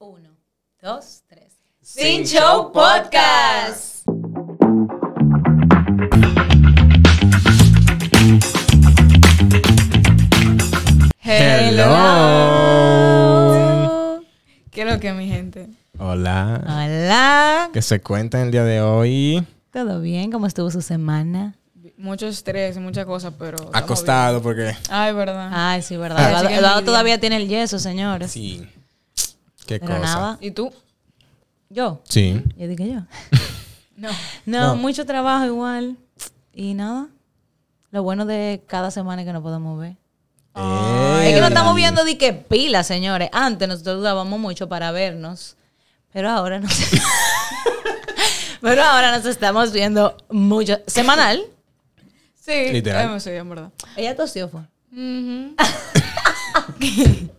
Uno, dos, tres. Sin Show Podcast. Hello. ¿Qué es lo que, mi gente? Hola. Hola. ¿Qué se cuenta el día de hoy? ¿Todo bien? ¿Cómo estuvo su semana? Mucho estrés y muchas cosas, pero. Acostado porque... Ay, verdad. Ay, sí, verdad. Ay, Eduardo, todavía tiene el yeso, señores. Sí. Qué Pero cosa. nada. ¿Y tú? Yo. Sí. Yo dije yo. No. No, No. mucho trabajo igual. Y nada. Lo bueno de cada semana es que nos podemos ver. Es que no estamos viendo de qué pila, señores. Antes nosotros dudábamos mucho para vernos. Pero ahora no sé. Pero ahora nos estamos viendo mucho. Semanal. Sí, Literal. Literal. sí, en verdad. Ella tosió fue. Ujú.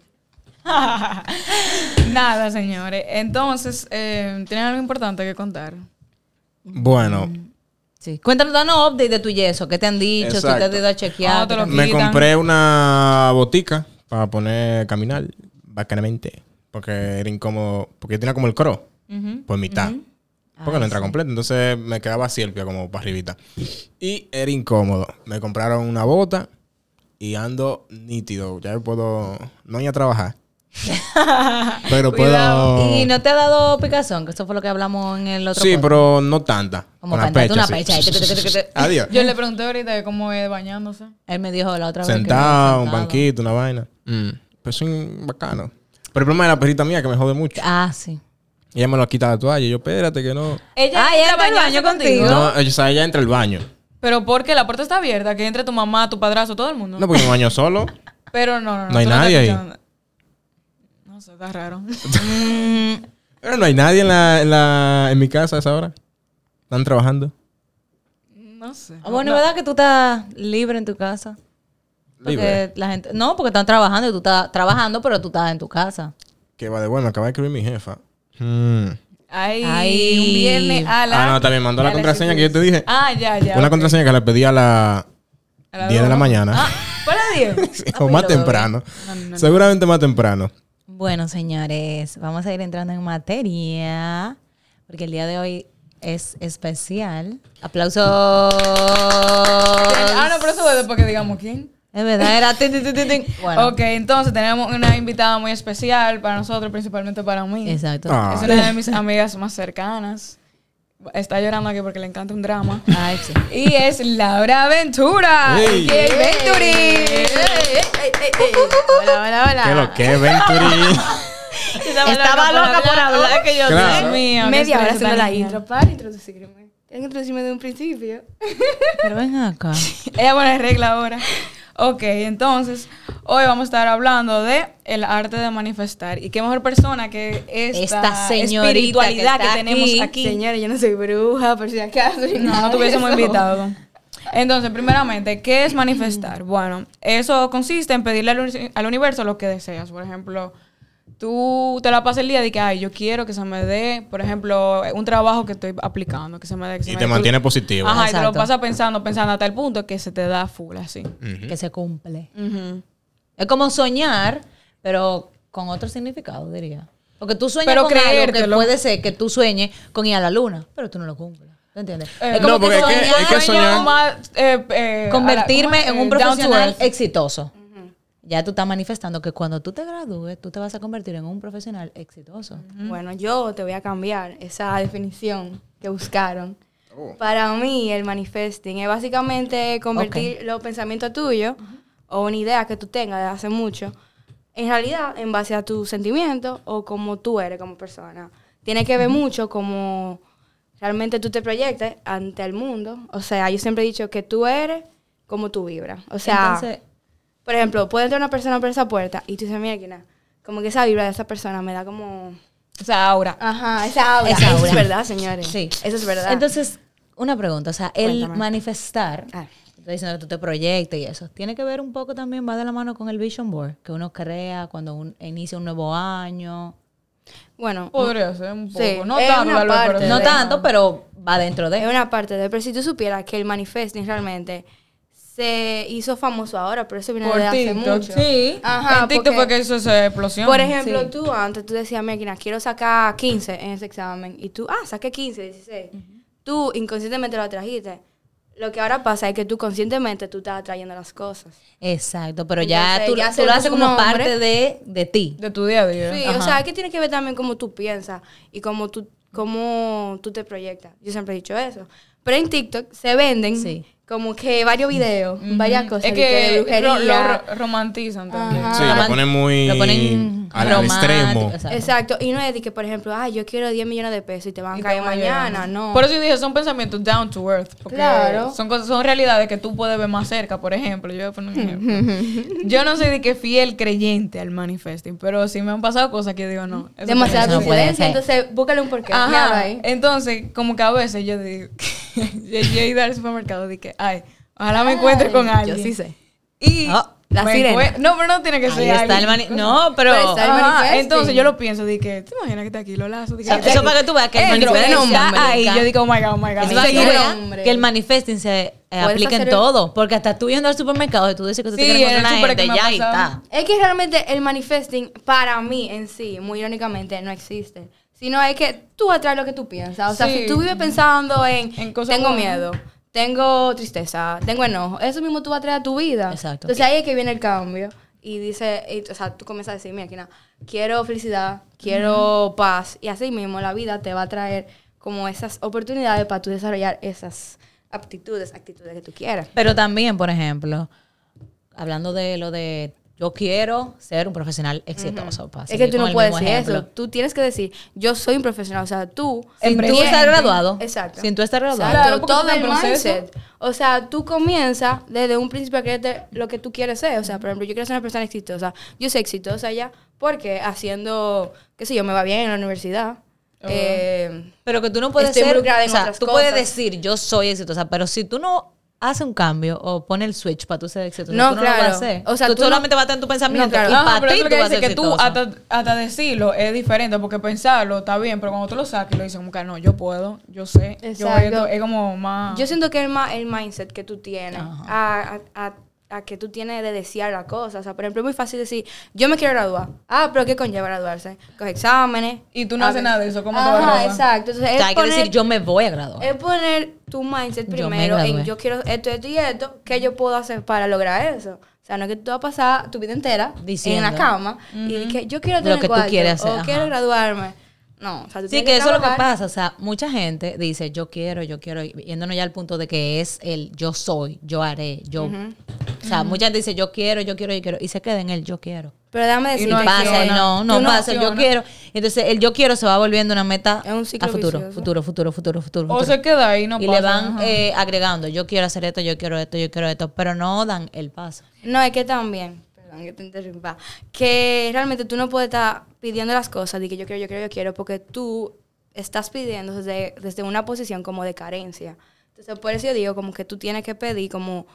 Nada, señores. Entonces, eh, ¿tienen algo importante que contar? Bueno, Sí. Cuéntanos, danos update de tu yeso. ¿Qué te han dicho? Si te has ido a chequear. Ah, te lo- me quitan. compré una botica para poner caminar bacanamente. Porque era incómodo. Porque yo tenía como el cro. Por mitad. Porque no entra completo. Entonces me quedaba así el pie como para arribita. Y era incómodo. Me compraron una bota y ando nítido. Ya puedo no ir a trabajar. pero puedo... ¿Y no te ha dado picazón? Que eso fue lo que hablamos en el otro Sí, podcast. pero no tanta. Como pecha, una pecha. Adiós. Yo le pregunté ahorita cómo es bañándose. Él me dijo la otra vez. que Sentado, un banquito, una vaina. Mm. Pues son bacano. Pero el problema es la perrita mía que me jode mucho. Ah, sí. Ella me lo quita la toalla. Y yo, espérate que no. Ella Ah, entra al baño contigo. No, o sea, ella entra al baño. Pero porque la puerta está abierta, que entre tu mamá, tu padrazo, todo el mundo. No, porque me baño solo. Pero no, no, no. No hay nadie ahí. No sé, está raro. Pero no hay nadie en, la, en, la, en mi casa a esa hora. Están trabajando. No sé. Ah, bueno, ¿verdad que tú estás libre en tu casa? Porque Libre. la gente... No, porque están trabajando y tú estás trabajando, pero tú estás en tu casa. Que va de bueno, acaba de escribir mi jefa. Mm. Ay, Ay. un viernes a la... Ah, no, también mandó la contraseña que yo te dije. Ah, ya, ya. Una contraseña que le pedí a la A las 10 de la mañana. Ah, ¿fue a las 10? Sí, Ah, o pues más temprano. No, no, no. Seguramente más temprano. Bueno, señores, vamos a ir entrando en materia, porque el día de hoy es especial. Aplausos. Ah, no, pero eso fue después que digamos quién. Es verdad, era... tin, tin, tin, tin, tin. Bueno, Ok, entonces tenemos una invitada muy especial para nosotros, principalmente para mí. exacto. Ah. Es una de mis amigas más cercanas. Está llorando aquí porque le encanta un drama. Ay, sí. Y es Laura Ventura. Ey. ¡Qué Venturi! Hola, hola, hola. ¿Qué lo que, Venturi? Estaba loca por hablar que yo Claro. Dios mío. Media hora haciendo la intro para introducirme. Tienen que introducirme de un principio. Pero ven acá. Ella pone regla ahora. Ok, entonces, hoy vamos a estar hablando de el arte de manifestar. Y qué mejor persona que esta, Esta señorita espiritualidad que tenemos aquí. aquí. Señores, yo no soy bruja, por si acaso. No, no tuviésemos eso. invitado. Entonces, primeramente, ¿qué es manifestar? Bueno, eso consiste en pedirle al universo lo que deseas. Por ejemplo, tú te la pasas el día de que, ay, yo quiero que se me dé, por ejemplo, un trabajo que estoy aplicando, que se me dé. que se Y me te dé. mantiene Tú- positivo. Ajá, y te lo Exacto. pasas pensando, pensando hasta el punto que se te da full, así. Que se cumple. Es como soñar, pero con otro significado, diría. Porque tú sueñas Pero con algo que creértelo. puede ser que tú sueñes con ir a la luna, pero tú no lo cumples. ¿Te entiendes? Eh, es como no, porque es que- soñar- es que soñar- más, eh, eh, convertirme la- en un. Eh, profesional exitoso. Ya tú estás manifestando que cuando tú te gradúes, tú te vas a convertir en un profesional exitoso. Bueno, yo te voy a cambiar esa definición que buscaron. Oh. Para mí, el manifesting es básicamente convertir los pensamientos tuyos o una idea que tú tengas de hace mucho en realidad en base a tus sentimientos o como tú eres como persona. Tiene que ver mucho como realmente tú te proyectas ante el mundo. O sea, yo siempre he dicho que tú eres como tú vibras. O sea, Entonces, por ejemplo, puede entrar una persona por esa puerta y tú dices, mira, como que esa vibra de esa persona me da como... O sea, aura. Ajá, esa aura. Esa Eso aura. es verdad, señores. sí. Eso es verdad. Entonces, una pregunta. O sea, el Cuéntame. manifestar, Ah. estoy diciendo que tú te proyectas y eso, tiene que ver un poco también, va de la mano con el vision board, que uno crea cuando un- inicia un nuevo año. bueno, Podría ser un poco. Sí, no es tanto, una pero parte sí. No de- tanto, pero va dentro es de. una parte de... Pero si tú supieras que el manifesting realmente se hizo famoso ahora, pero eso viene Por de hace TikTok. mucho. Sí. Ajá, en TikTok porque- fue que hizo esa explosión. Por ejemplo, Sí. tú antes tú decías, mira, quiero sacar 15 en ese examen. Y tú, ah, saqué 15, 16. Tú inconscientemente lo trajiste. Lo que ahora pasa es que tú conscientemente tú estás atrayendo las cosas. Exacto, pero ya Entonces, tú, ya tú se lo haces como parte de, de ti. de tu día a día. Sí, Ajá. o sea, que tiene que ver también cómo tú piensas y cómo tú, cómo tú te proyectas. Yo siempre he dicho eso. Pero en TikTok se venden Sí. Como que varios videos, varias cosas. Es que de que brujería. lo, lo ro- romantizan también. Ajá. Sí, lo ponen muy Lo ponen al, al romántico, extremo. exacto. Exacto. Y no es de que, por ejemplo, ay, yo quiero 10 millones de pesos y te van Y a caer mañana. No. Por eso yo dije, son pensamientos down to earth. Porque Claro. Son, cosas, son realidades que tú puedes ver más cerca. Por ejemplo, yo voy a poner un ejemplo. yo no soy de que fiel creyente al manifesting, pero sí me han pasado cosas que digo, no. Demasiada coincidencia. Entonces, búscale un porqué. Ajá. Entonces, como que a veces yo digo, yo, yo he ido al supermercado y que, ay, ojalá me encuentre con alguien. Yo sí sé. Y Ah, la sirena. No, pero no tiene que Ahí ser está alguien. el mani- No, pero... Pero está el Ajá, manifesting. entonces yo lo pienso, de que, ¿te imaginas que está aquí lo lazo? De O sea, eso para que tú veas que el manifesting está ahí, yo digo, oh my God, oh my God. Eso que el manifesting se eh, aplica en el- todo. Porque hasta tú yendo al supermercado y tú dices que tú te Sí, quieres en el encontrar una gente, me ya ha ahí pasado. está. Es que realmente el manifesting, para mí en sí, muy irónicamente, no existe. Sino es que tú atraes lo que tú piensas. O sea, Sí. si tú vives pensando en, En cosas tengo miedo, tengo tristeza, tengo enojo, eso mismo tú vas a traer a tu vida. Exacto. Entonces ahí es que viene el cambio. Y dice, y, o sea, tú comienzas a decir, mira, Kina, quiero felicidad, quiero paz. Y así mismo la vida te va a traer como esas oportunidades para tú desarrollar esas aptitudes, actitudes que tú quieras. Pero también, por ejemplo, hablando de lo de yo quiero ser un profesional exitoso. para Es que tú no puedes decir ejemplo. eso. Tú tienes que decir, yo soy un profesional. O sea, tú... Sin tú estar graduado. Exacto. Sin tú estar graduado. Exacto, Claro, todo el proceso. mindset. O sea, tú comienzas desde un principio a creerte lo que tú quieres ser. O sea, por ejemplo, yo quiero ser una persona exitosa. Yo soy exitosa ya porque haciendo, qué sé yo, me va bien en la universidad. Eh, Pero que tú no puedes Estoy ser, o sea, otras tú puedes decir yo soy exitosa, pero si tú no haces un cambio o pones el switch para tú ser exitosa, No, tú no lo vas a claro. hacer. O sea, tú, tú no- solamente vas a estar en tu pensamiento No, claro. y para ti es tú lo que vas a dice ser que tú hasta, hasta decirlo es diferente porque pensarlo está bien, pero cuando tú lo sacas lo dices como que no, yo puedo, yo sé, yo Exacto. esto, es como más... Yo siento que el, ma- el mindset que tú tienes Ajá. a, a- a- a que tú tienes de desear la cosa. O sea, por ejemplo, es muy fácil decir, yo me quiero graduar. Ah, pero ¿qué conlleva graduarse? Coge exámenes. Y tú no haces nada de eso, ¿cómo te vas a Ajá, graduar? exacto. Entonces, O es sea, hay que poner- decir yo me voy a graduar. Es poner tu mindset Yo me primero en gradué. yo quiero esto, esto y esto, ¿qué yo puedo hacer para lograr eso? O sea, no es que tú vas a pasar tu vida entera Diciendo. en la cama y que yo quiero Lo tener que tú cuarto, quieres hacer, o ajá. quiero graduarme. No, o sea, tú Sí, tienes que eso es lo que pasa. O sea, mucha gente dice yo quiero, yo quiero, y yéndonos ya al punto de que es el yo soy, yo haré, yo. O sea, mucha gente dice yo quiero, yo quiero, yo quiero, y se queda en el yo quiero. Pero déjame Y decirte no Y pasa, y no, no Tú no pasa, el yo quiero. Entonces, el yo quiero se va volviendo una meta Es un ciclo a futuro, vicioso. futuro, futuro, futuro, futuro. O futuro. se queda ahí, no y pasa. le van eh, agregando, yo quiero hacer esto, yo quiero esto, yo quiero esto, pero no dan el paso. No, es que también, perdón que te interrumpa, que realmente tú no puedes estar pidiendo las cosas de que yo quiero, yo quiero, yo quiero, porque tú estás pidiendo desde, desde una posición como de carencia. Entonces, por eso yo digo como que tú tienes que pedir como,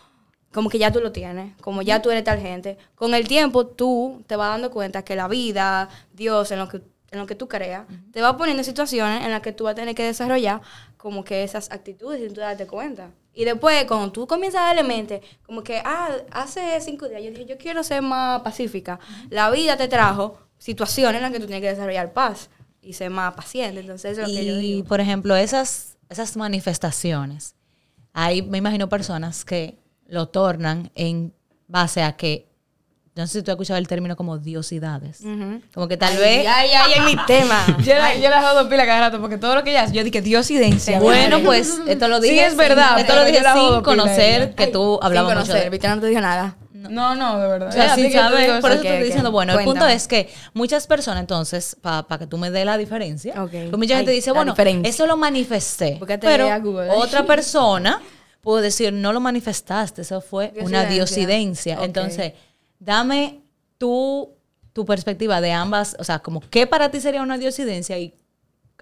como que ya tú lo tienes, como ya tú eres tal gente. Con el tiempo tú te vas dando cuenta que la vida, Dios, en lo que, en lo que tú creas, te va poniendo en situaciones en las que tú vas a tener que desarrollar como que esas actitudes sin tú darte cuenta. Y después, cuando tú comienzas a darle mente, como que, ah, hace cinco días yo dije, yo quiero ser más pacífica. La vida te trajo situaciones en las que tú tienes que desarrollar paz y ser más paciente. Entonces, eso es lo que yo Y, digo. por ejemplo, esas, esas manifestaciones, hay, me imagino, personas que lo tornan en base a que, yo no sé si tú has escuchado el término como diosidades. Como que tal vez... Ya, ya, ya, en mi tema. Yo la, yo la jodo pila cada rato porque todo lo que ella hace, yo dije diosidencia. Bueno, pues esto lo Sí, dije. es verdad, Esto lo dije yo la jodo sin conocer que tú Sin hablabas mucho conocer, de Victoria no te dijo nada. No, no, de verdad. O sea, sin saber, digo por eso. eso te estoy diciendo, bueno, el punto es que muchas personas, entonces, para que tú me dé la diferencia, Ok. pues mucha gente Ay, dice, bueno, diferencia. eso lo manifesté. Pero a Google. otra persona puede decir, no lo manifestaste, eso fue una Diosidencia. Entonces, dame tu, tu perspectiva de ambas, o sea, como qué para ti sería una diosidencia y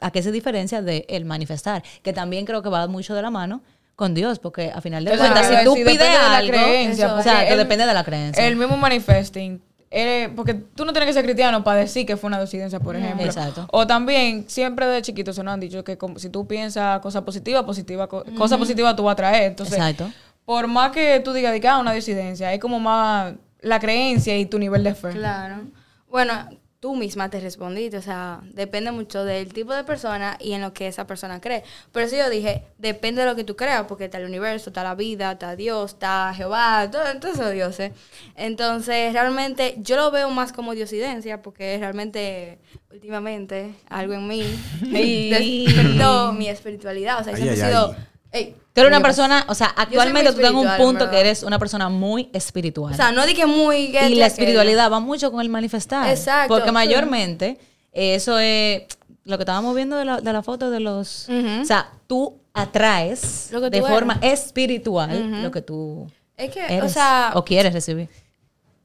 a qué se diferencia de el manifestar, que también creo que va mucho de la mano con Dios, porque a final de cuentas, si tú pides depende de la creencia, o sea, que el- depende de la creencia. El mismo manifesting. eh, porque tú no tienes que ser cristiano para decir que fue una diosidencia, por ejemplo. Exacto. O también, siempre de chiquitos se nos han dicho que como- si tú piensas cosas positivas, positiva, co- cosas positivas tú vas a traer. Entonces, Exacto. por más que tú digas que ah, una disidencia, es como más la creencia y tu nivel de fe. Claro. Bueno, tú misma te respondiste, o sea, depende mucho del tipo de persona y en lo que esa persona cree. Por eso yo dije, depende de lo que tú creas, porque está el universo, está la vida, está Dios, está Jehová, todo, todos esos dioses. Entonces, realmente yo lo veo más como diosidencia, porque realmente, últimamente, algo en mí despertó mi espiritualidad. O sea, Ay, siempre he sido... ay. Ey, Tú eres una ¿qué persona, o sea, actualmente tú tienes un punto que eres una persona muy espiritual. O sea, no di que muy... que y la espiritualidad va mucho con el manifestar. Exacto. Porque mayormente eh, eso es lo que estábamos viendo de la, de la foto de los... O sea, tú atraes de forma espiritual lo que tú Es que, eres o sea, o quieres recibir.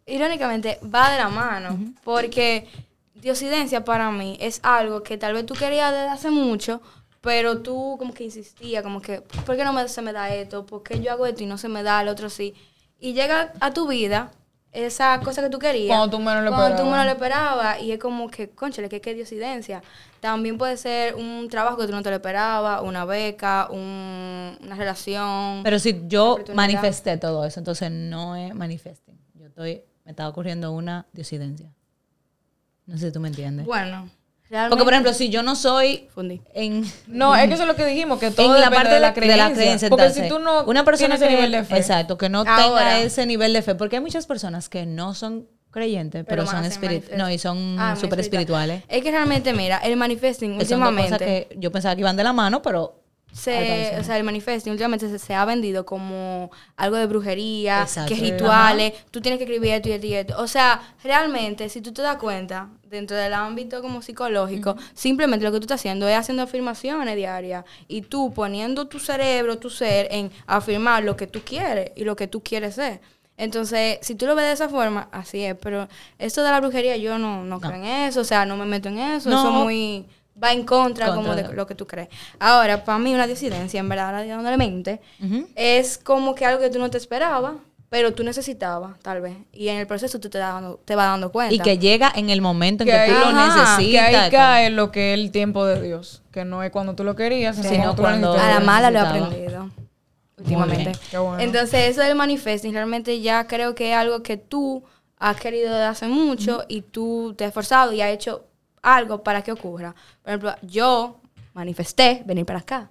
irónicamente va de la mano, porque diosidencia para mí es algo que tal vez tú querías desde hace mucho, pero tú como que insistías, como que, ¿por qué no me, se me da esto? ¿Por qué yo hago esto y no se me da el otro sí? Y llega a tu vida esa cosa que tú querías. Cuando tú menos lo Cuando tú esperabas. menos lo esperabas. Y es como que, conchale, que qué diosidencia. También puede ser un trabajo que tú no te lo esperabas, una beca, un- una relación. Pero si yo manifesté todo eso, entonces no es manifesting. Yo estoy, me está ocurriendo una diosidencia. No sé si tú me entiendes. bueno, realmente... Porque, por ejemplo, si yo no soy Fundí. en... No, es que eso es lo que dijimos, que todo en la parte de la creencia. creencia, Porque entonces, si tú no una persona tienes que, ese nivel de fe. exacto, que no Ahora. tenga ese nivel de fe, porque hay muchas personas que no son creyentes, pero, son espirituales, no, y son Ah, súper espirituales. Es que realmente, mira, el manifesting últimamente, que yo pensaba que iban de la mano, pero se, o sea, el manifesting últimamente se, se ha vendido como algo de brujería, Exacto. que rituales, tú tienes que escribir esto y esto y esto. O sea, realmente, si tú te das cuenta, dentro del ámbito como psicológico, simplemente lo que tú estás haciendo es haciendo afirmaciones diarias y tú poniendo tu cerebro, tu ser en afirmar lo que tú quieres y lo que tú quieres ser. Entonces, si tú lo ves de esa forma, así es. Pero esto de la brujería, yo no, no, creo en eso. O sea, no me meto en eso. No. Eso es muy... Va en contra, como Contra de de- lo que tú crees. Ahora, para mí una disidencia, en verdad, ahora dándole mente, Ujú. es como que algo que tú no te esperabas, pero tú necesitabas, tal vez. Y en el proceso tú te, das dando- te vas dando cuenta. y que llega en el momento en Que tú lo Ajá, que ahí necesitas. cae lo que es el tiempo de Dios, que no es cuando tú lo querías, sino, Sino cuando tú lo cuando- necesitas. A la mala lo he aprendido últimamente. bien. Qué bueno. Entonces, eso del manifesting realmente ya creo que es algo que tú has querido desde hace mucho y tú te has esforzado y has hecho algo para que ocurra. Por ejemplo, yo manifesté venir para acá.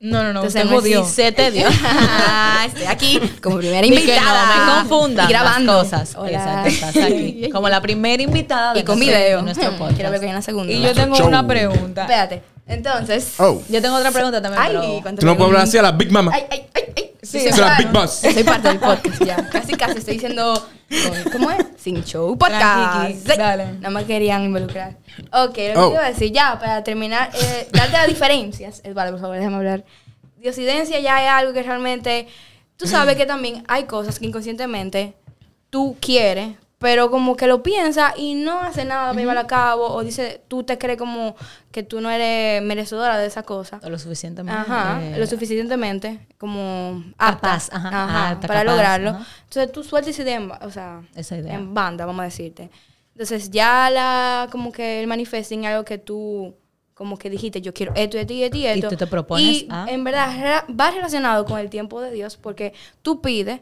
No, no, no, Entonces, usted me jodió. Se te dio. Estoy aquí como primera que invitada. no me confundan Y grabando. cosas. Hola. Exacto, estás aquí. Como la primera invitada de Y con nuestro, video. de nuestro podcast. Quiero ver que hay una segunda. Y yo tengo Show. una pregunta. Espérate. Entonces. Oh. Yo tengo otra pregunta también, Ay, pero... Tú no puedes hablar así a la Big Mama. Ay, ay, ay, ay. Sí, Soy es la parte- Big Boss. Soy parte del podcast ya. Casi, casi estoy diciendo. ¿Cómo es? Sin show podcast. Sí. dale. No me querían involucrar. Ok, lo que Oh. iba a decir, ya, para terminar, eh, darte las diferencias. Eduardo, por favor, déjame hablar. Diosidencia ya es algo que realmente. Tú sabes que también hay cosas que inconscientemente tú quieres, pero como que lo piensas y no hace nada para llevarlo a cabo, o dice, tú te crees como que tú no eres merecedora de esa cosa. Lo suficientemente... Ajá, eh, lo suficientemente como apta, Capaz, ajá, ajá, apta, para capaz, lograrlo. ajá. Entonces tú sueltas esa idea, o sea, Esa idea. en banda, vamos a decirte. Entonces ya la, como que el manifesting es algo que tú, como que dijiste, yo quiero esto, esto y esto y esto. tú te propones Y a- en verdad va relacionado con el tiempo de Dios, porque tú pides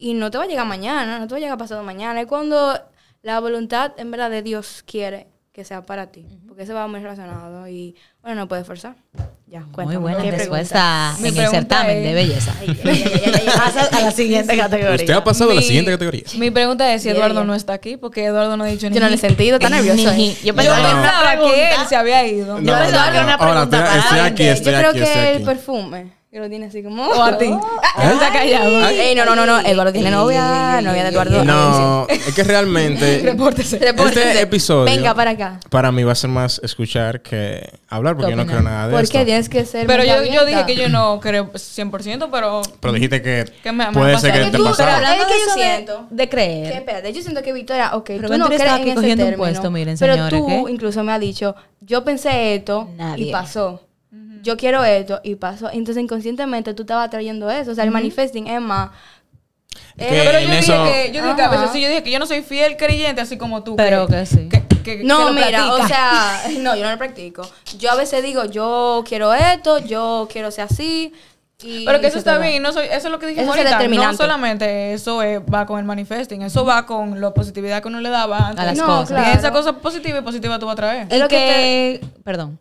y no te va a llegar mañana, no te va a llegar pasado mañana. Es cuando la voluntad, en verdad, de Dios quiere que sea para ti, porque eso va muy relacionado y, bueno, no puedes forzar. Ya, Muy buena ¿qué respuesta Mi en el certamen es- de belleza. Pasa a la siguiente categoría. Usted ha pasado a la Mi- siguiente categoría. Mi pregunta es si Eduardo no está aquí, porque Eduardo no ha dicho ni Yo no le he sentido, está nervioso. Ni- eh. Yo Yo pensaba pensaba que él se había ido. Yo pensaba que era una pregunta estoy, para estoy alguien aquí, estoy Yo creo aquí, que el perfume, que lo tiene así como... O a ti. Está callado. Ey, no, no, no, no. Eduardo tiene novia, novia de Eduardo. No, es que realmente Repórtese. Repórtese. este episodio Venga para acá. para mí va a ser más escuchar que hablar porque yo no creo nada de ¿Por esto. qué tienes que ser Pero yo, yo dije que yo no creo 100%, pero Pero dijiste que Que me- puede ser que te Tú, pasaba. pero Hablando que de yo eso de- siento de Que, creer. espérate, yo siento que Victoria, ok, Pero tú no crees en ese cogiendo un término, puesto, miren, pero tú incluso me has dicho, yo pensé esto y pasó. Yo quiero esto y pasó. Entonces inconscientemente tú estabas trayendo eso. O sea, el manifesting es más... Eh, Pero yo dije eso- que, yo dije que a veces sí, yo dije que yo no soy fiel creyente así como tú. Pero que sí. que- que No, lo mira, o sea, no, yo no lo practico. Yo a veces digo, yo quiero esto, yo quiero ser así, y Pero que eso está bien, no soy, eso es lo que es ahorita. No solamente eso es- va con el manifesting, eso va con la positividad que uno le daba antes. A las No, cosas. claro. Esa cosa positiva y positiva tú vas a traer. Es lo que, perdón.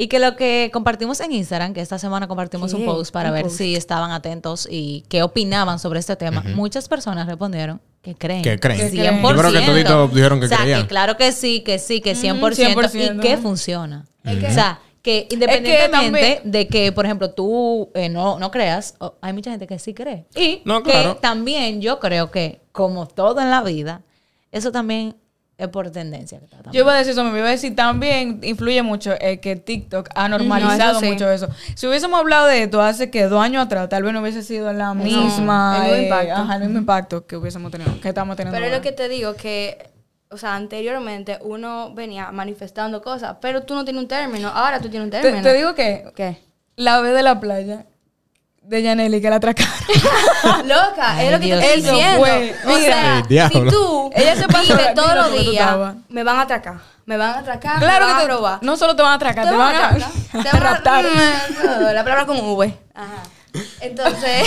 Y que lo que compartimos en Instagram, que esta semana compartimos un post para Un ver post. si estaban atentos y qué opinaban sobre este tema, muchas personas respondieron que creen. Que creen. Que 100%. creen. Yo creo que toditos dijeron que o sea, creían. que claro que sí, que sí, que 100%, 100%. y que funciona. O sea, que independientemente de que, por ejemplo, tú eh, no, no creas, hay mucha gente que sí cree. Y No, que también yo creo que, como todo en la vida, eso también es por tendencia. que está. Yo iba a decir eso, me iba a decir también influye mucho eh, que TikTok ha normalizado eso sí. mucho eso. Si hubiésemos hablado de esto hace que dos años atrás, tal vez no hubiese sido la misma, el mismo eh, impacto. ajá, el mismo impacto que hubiésemos tenido, que estamos teniendo. Pero es ahora. lo que te digo que, o sea, anteriormente uno venía manifestando cosas, pero tú no tienes un término. Ahora tú tienes un término. te digo que ¿Qué? la vez de la playa de Yaneli que la atracaron. Loca, es lo que Dios te estoy diciendo. Eso fue, o mira. sea, si tú Ella se pasó vives la- todos los días, me van a atracar. Me van a atracar, claro me van que a te, robar. no solo te van a atracar, te, van a, atracar, te van a raptar. La palabra con V. Ajá. Entonces,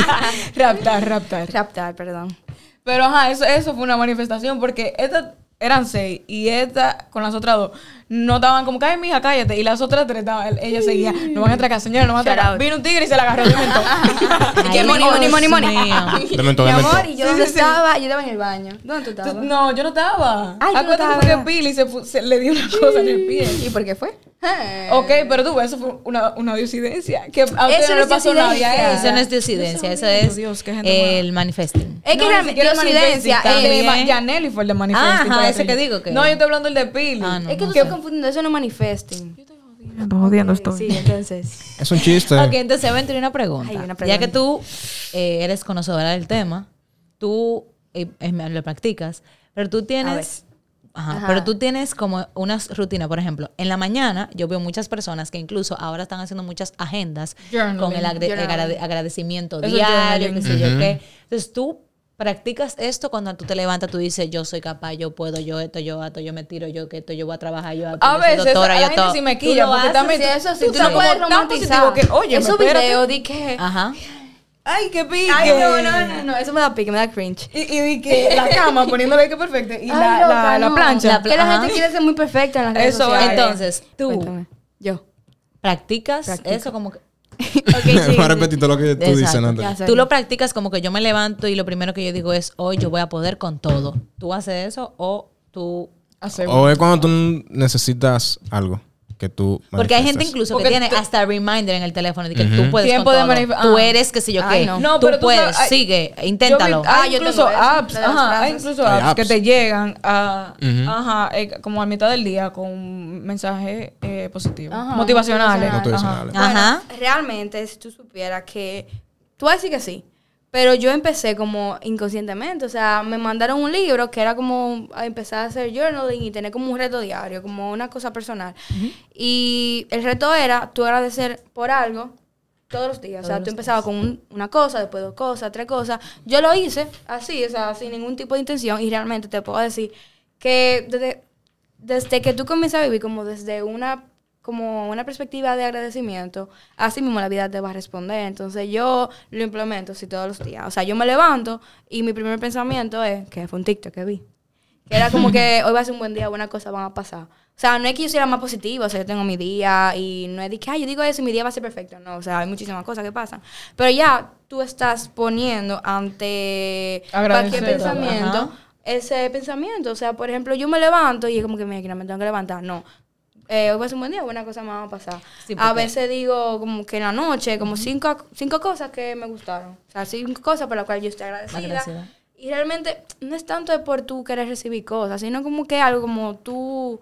raptar, raptar. raptar, perdón. Pero ajá, eso, eso fue una manifestación porque estas eran seis y esta con las otras dos no estaban como, cállate, mija, cállate. Y las otras tres estaban, ella seguía, no van a atracar, señora, no van a atracar. Vino un tigre y se la agarró de mentón. Ay, money, money, money, money. De mentón, Mi amor, y yo dónde estaba, yo estaba en el baño. ¿Dónde tú estabas? no, yo no estaba. Ay, Acuérdate que. Pili se- le dio una cosa en el pie. ¿Y por qué fue? Eh. Ok, pero tú, eso fue una, una diosidencia. Que a usted Eso no no le es pasó nada. Eso no es diosidencia, eso es Dios, qué gente el manifesting. Es que No, manifesting, es, también. Yaneli fue el de manifesting. Ajá, ese yo. que digo que- No, yo estoy hablando del de Pili. Ah, no. es que tú ¿Qué? estás confundiendo, eso no es manifesting. Estoy jodiendo, estoy. Sí, entonces. Es un chiste. Ok, entonces Aventura, una pregunta. Ay, una Ya pregunta. que tú eh, eres conocedora del tema, tú eh, eh, lo practicas, pero tú tienes... Ajá, Ajá. Pero tú tienes como unas rutinas, por ejemplo, en la mañana yo veo muchas personas que incluso ahora están haciendo muchas agendas Journaling. con el Journaling. agradecimiento Eso diario, qué sé yo qué. Entonces tú practicas esto cuando tú te levantas, tú dices, yo soy capaz, yo puedo, yo esto, yo esto, yo me tiro, yo que esto, yo voy a trabajar, yo A veces doctora, yo todo. sí me quilla porque haces. también eso sí, tú no puedes romantizar. positivo que, oye, Esos espérate. videos di que... Ajá. Ay, qué pique. Ay, no, no, no, no, eso me da pique, me da cringe. Y, y vi que la cama poniéndole que perfecto y Ay, la, loca, la, la no. plancha. La que la Ajá. gente quiere ser muy perfecta en las redes Eso, sociales. entonces, tú- Cuéntame. Yo. Practicas Practico. eso como que... Ok, sí. Voy a repetir todo lo que tú dices, Exacto. Ya sé. Tú lo practicas como que yo me levanto y lo primero que yo digo es, hoy yo voy a poder con todo. ¿Tú haces eso o tú...? Hace- O es cuando tú necesitas algo que tú Porque hay gente incluso Porque que tiene tú- hasta reminder en el teléfono de que tú puedes Tiempo con de todo. Tú ah. eres que sé yo Ay, qué. no. No, tú pero tú puedes, sabes, hay- sigue, Yo inténtalo. vi- hay Ah, yo incluso tengo eso, apps, ajá, hay incluso Hay apps, que te llegan a, Ujú. ajá, eh, como a mitad del día con un mensaje eh, positivo, Ajá, motivacionales. motivacionales. Ajá. Bueno, realmente, si tú supieras que... Tú vas a decir que sí. Pero yo empecé como inconscientemente. O sea, me mandaron un libro que era como empezar a hacer journaling y tener como un reto diario, como una cosa personal. Y el reto era tú agradecer por algo todos los días. o sea, tú empezabas con un- una cosa, después dos cosas, tres cosas. Yo lo hice así, o sea, sin ningún tipo de intención. Y realmente te puedo decir que desde, desde que tú comienzas a vivir como desde una como una perspectiva de agradecimiento, así mismo la vida te va a responder. Entonces yo lo implemento así todos los días. O sea, yo me levanto y mi primer pensamiento es que fue un TikTok que vi. Que era como que hoy va a ser un buen día, buenas cosas van a pasar. O sea, no es que yo sea más positiva, o sea, yo tengo mi día y no es de que, ay, yo digo eso y mi día va a ser perfecto. No, o sea, hay muchísimas cosas que pasan. Pero ya tú estás poniendo ante cualquier pensamiento Ajá. ese pensamiento. O sea, por ejemplo, yo me levanto y es como que, mira, que no me tengo que levantar. No. Eh, hoy va a ser un buen día, buena cosa me va a pasar. Sí, a veces digo como que en la noche, como cinco, cinco cosas que me gustaron. O sea, cinco cosas por las cuales yo estoy agradecida. Agradecida. Y realmente no es tanto de por tú querer recibir cosas, sino como que algo como tú...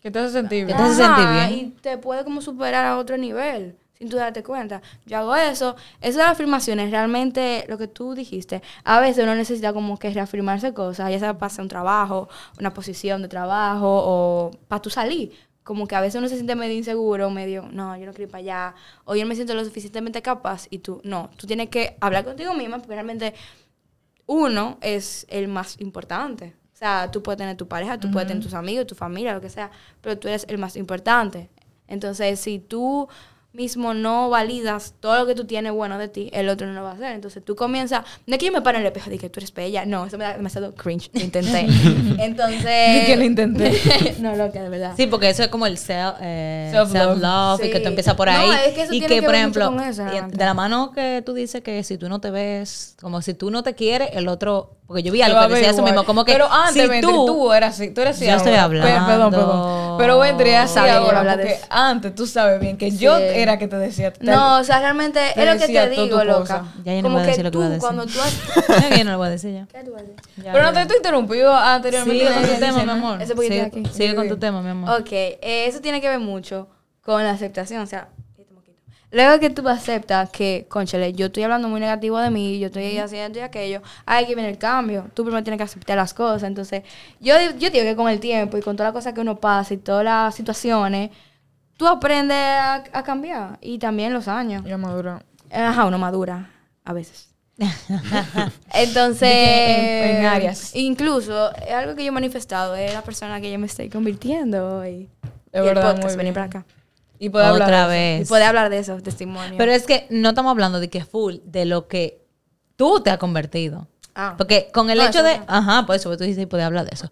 ¿Qué te hace sentir? ¿Qué te hace sentir bien? Y te puede como superar a otro nivel, sin tú darte cuenta. Yo hago eso. Esas de las afirmaciones, realmente lo que tú dijiste, a veces uno necesita como que reafirmarse cosas, ya sea para hacer un trabajo, una posición de trabajo o para tú salir. Como que a veces uno se siente medio inseguro, medio, no, yo no quiero ir para allá, o yo no me siento lo suficientemente capaz, y tú, no, tú tienes que hablar contigo misma, porque realmente uno es el más importante. O sea, tú puedes tener tu pareja, tú puedes tener tus amigos, tu familia, lo que sea, pero tú eres el más importante. Entonces, si tú mismo no validas todo lo que tú tienes bueno de ti, el otro no lo va a hacer. Entonces tú comienzas, no es que yo me pare en el espejo de que tú eres bella, no, eso me da demasiado cringe, lo intenté. Entonces... Que lo intenté. no, loca, de verdad. Sí, porque eso es como el self, eh, Self-love. self-love y Sí. que tú empiezas por No, ahí. es que eso y tiene que, que por ver mucho ejemplo, con eso, y de la mano que tú dices que si tú no te ves, como si tú no te quieres, el otro. Porque yo vi algo que decía eso mismo, como que. Pero antes, si Ventri, tú, tú, eras así, tú eres así Yo estoy ahora. Pe- Perdón, hablando. perdón. Pero Ventri así ahora, porque antes tú sabes bien que yo. Era que te decía. No, o sea, realmente te es lo que te digo, loca. cosa. Ya yo no Como voy a que decir lo que tú, iba a decir. cuando tú has... No, yo no lo voy a decir ya. ¿Qué tú vas a decir? Ya, Pero no ya. te, te interrumpí yo anteriormente. Sigue con tu tema, mi amor. Ese poquito Sigue, aquí. sigue con tu tema, mi amor. Ok, eh, eso tiene que ver mucho con la aceptación, o sea, este luego que tú aceptas que, conchale, yo estoy hablando muy negativo de mí, yo estoy haciendo y aquello, hay que viene el cambio, tú primero tienes que aceptar las cosas, entonces, yo, yo digo que con el tiempo y con todas las cosas que uno pasa y todas las situaciones, tú aprendes a, a cambiar y también los años. Ya madura. Ajá, uno madura, a veces. Entonces, En- en áreas. incluso, es algo que yo he manifestado, es la persona que yo me estoy convirtiendo hoy. Es y verdad, el podcast, venir para acá. Y puede hablar. Otra eso. Y vez. poder hablar de esos testimonios. Pero es que no estamos hablando de que full, de lo que tú te has convertido. Ah. Porque con el No, hecho de. no. Ajá, por eso tú dices, puedes hablar de eso.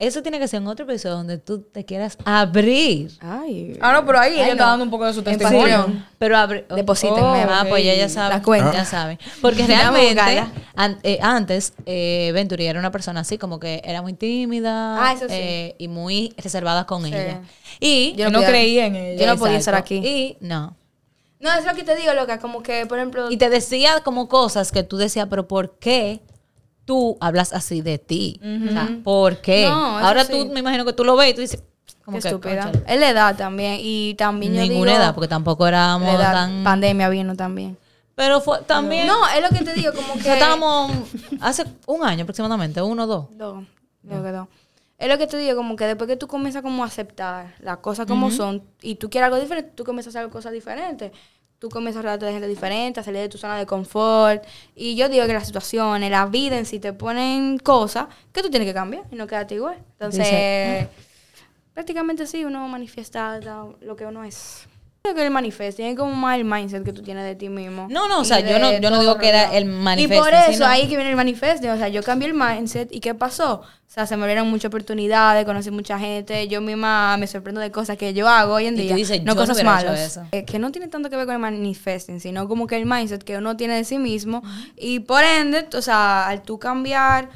Eso tiene que ser en otro episodio donde tú te quieras abrir. Ay. Ah, no, pero ahí ella está no. dando un poco de su testimonio. Pero abre. Deposítenme. Ah, pues ya, ya saben. La cuenta. Ya saben. Porque realmente, an- eh, antes, eh, Venturi era una persona así, como que era muy tímida. Ah, eso sí. eh, y muy reservada con Sí. ella. Y. Yo no creía en ella. Yo no podía estar aquí. Y no. No, es lo que te digo, loca. Como que, por ejemplo. Y te decía como cosas que tú decías, pero ¿por qué tú hablas así de ti? O sea, ¿por qué? No, Ahora sí. tú me imagino que tú lo ves y tú dices, qué como que estúpida. Es la edad también. Y también yo Ninguna digo, edad, porque tampoco éramos la edad, tan. Pandemia vino también. Pero fue también. No, es lo que te digo, como que. estábamos hace un año aproximadamente, uno o dos. Dos, creo que dos. Es lo que te digo, como que después que tú comienzas como a aceptar las cosas como son y tú quieres algo diferente, tú comienzas a hacer cosas diferentes. Tú comienzas a rodearte de gente diferente, a salir de tu zona de confort. Y yo digo que las situaciones, la vida en sí te ponen cosas que tú tienes que cambiar y no quedarte igual. Entonces, prácticamente sí, uno manifiesta lo que uno es. Que el manifiesto tiene como más el mindset que tú tienes de ti mismo. No, no, o sea, yo no- yo no digo que era el manifiesto, Y por eso sino- ahí que viene el manifiesto. O sea, yo cambié el mindset y ¿qué pasó? O sea, se me abrieron muchas oportunidades, conocí mucha gente. Yo misma me sorprendo de cosas que yo hago hoy en Y día. dices, no yo no cosas hecho malas. Eh, que no tiene tanto que ver con el manifesting, sino como que el mindset que uno tiene de sí mismo. Y por ende, o sea, al tú cambiar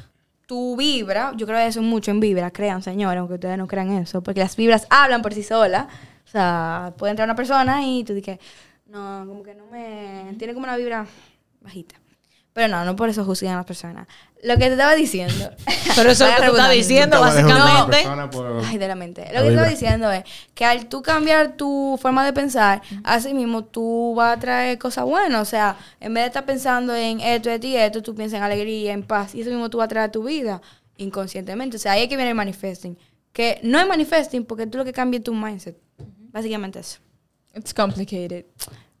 tu vibra, yo creo que eso mucho en vibra, crean, señores, aunque ustedes no crean eso, porque las vibras hablan por sí solas. O sea, puede entrar una persona y tú dices, no, como que no me... Tiene como una vibra bajita. Pero no, no por eso juzgan a las personas. Lo que te estaba diciendo... Pero eso es lo que estás redundante. diciendo, básicamente. por- Ay, de la mente. Lo La que te estaba diciendo es que al tú cambiar tu forma de pensar, así mismo tú vas a traer cosas buenas. O sea, en vez de estar pensando en esto, esto y esto, tú piensas en alegría, en paz. Y eso mismo tú vas a traer a tu vida inconscientemente. O sea, ahí es que viene el manifesting. Que no es manifesting porque tú lo que cambias es tu mindset. Básicamente eso. It's complicated.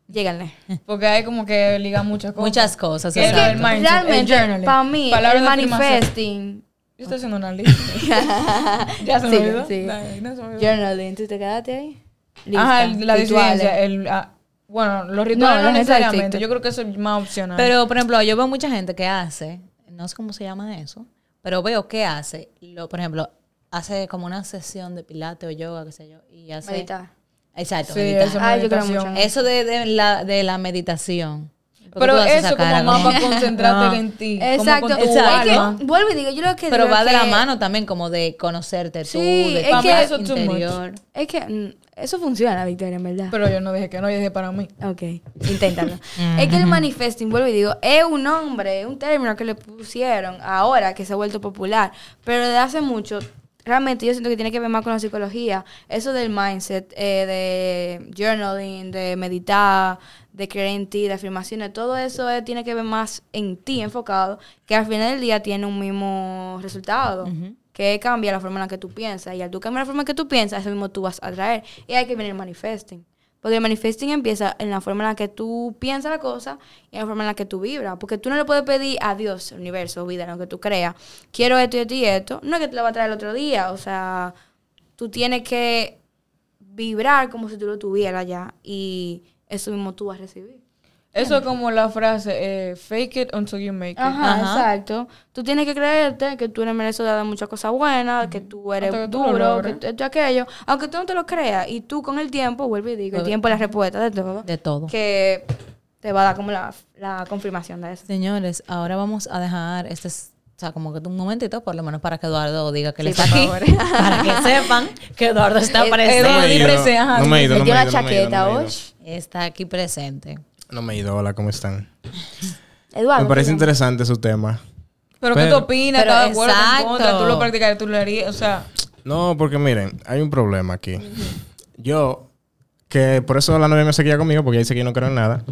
Lléganle. Porque hay como que liga muchas cosas. Muchas cosas. Es que el mindset, realmente, journaling. para mí, Palabras el manifesting... Yo estoy haciendo una lista. ya se me Sí, olvidó. sí. No se me olvidó. Journaling, ¿tú te quedaste ahí? Ajá, Lista, el- la disidencia. El, ah, bueno, los rituales No, no, necesariamente. Yo creo que eso es más opcional. Pero, por ejemplo, yo veo mucha gente que hace, no sé cómo se llama eso, pero veo que hace, lo, por ejemplo, hace como una sesión de pilates o yoga, qué sé yo, y hace... Meditar. Exacto, sí, eso Ah, yo creo meditación. mucho. Eso de, de la, de la meditación. ¿Por qué Pero tú eso como más para concentrarte No. en ti. Exacto. Como con tu Exacto. Es alma. que, vuelvo y digo, yo lo que Pero digo va de que- la mano también como de conocerte tú, Sí, de es tu que- Eso interior. Es que mm, eso funciona, Victoria, en verdad. Pero yo no dije que no, yo dije para mí. ok, inténtalo. es que el manifesting, vuelvo y digo, es un nombre, un término que le pusieron ahora que se ha vuelto popular. Pero desde hace mucho, realmente yo siento que tiene que ver más con la psicología. Eso del mindset, eh, de journaling, de meditar, de creer en ti, de afirmaciones, todo eso eh, tiene que ver más en ti enfocado, que al final del día tiene un mismo resultado. Que cambia la forma en la que tú piensas. Y al tú cambiar la forma en que tú piensas, eso mismo tú vas a traer. Y hay que venir manifesting. Porque el manifesting empieza en la forma en la que tú piensas la cosa y en la forma en la que tú vibras. Porque tú no le puedes pedir a Dios, universo, vida, lo que tú creas, quiero esto y esto y esto. No es que te lo va a traer el otro día. O sea, tú tienes que vibrar como si tú lo tuvieras ya. Y eso mismo tú vas a recibir. Eso es como la frase, eh, fake it until you make it. Ajá, Ajá. exacto. Tú tienes que creerte que tú eres merecedor de muchas cosas buenas, que tú eres que tú duro, que esto y aquello. Aunque tú no te lo creas. Y tú con el tiempo, vuelvo y digo, el tiempo es la respuesta de todo. De todo. Que te va a dar como la, la confirmación de eso. Señores, ahora vamos a dejar este, o sea, como que un momentito, por lo menos para que Eduardo diga que Sí, está aquí, para que sepan que Eduardo está presente. No me he ido. No me he ido. Me No dio me he la ido. no me he ido, chaqueta no me he ido. hoy. Está aquí presente. No me he ido. Hola, ¿cómo están? Eduardo. Me parece interesante su tema. Pero, ¿qué tú opinas? Pero ¿Estás de acuerdo? ¿Tú lo practicarías? ¿Tú lo harías? O sea, No, porque miren, hay un problema aquí. Yo, que por eso la novia me seguía conmigo, porque ella dice que yo no creo en nada.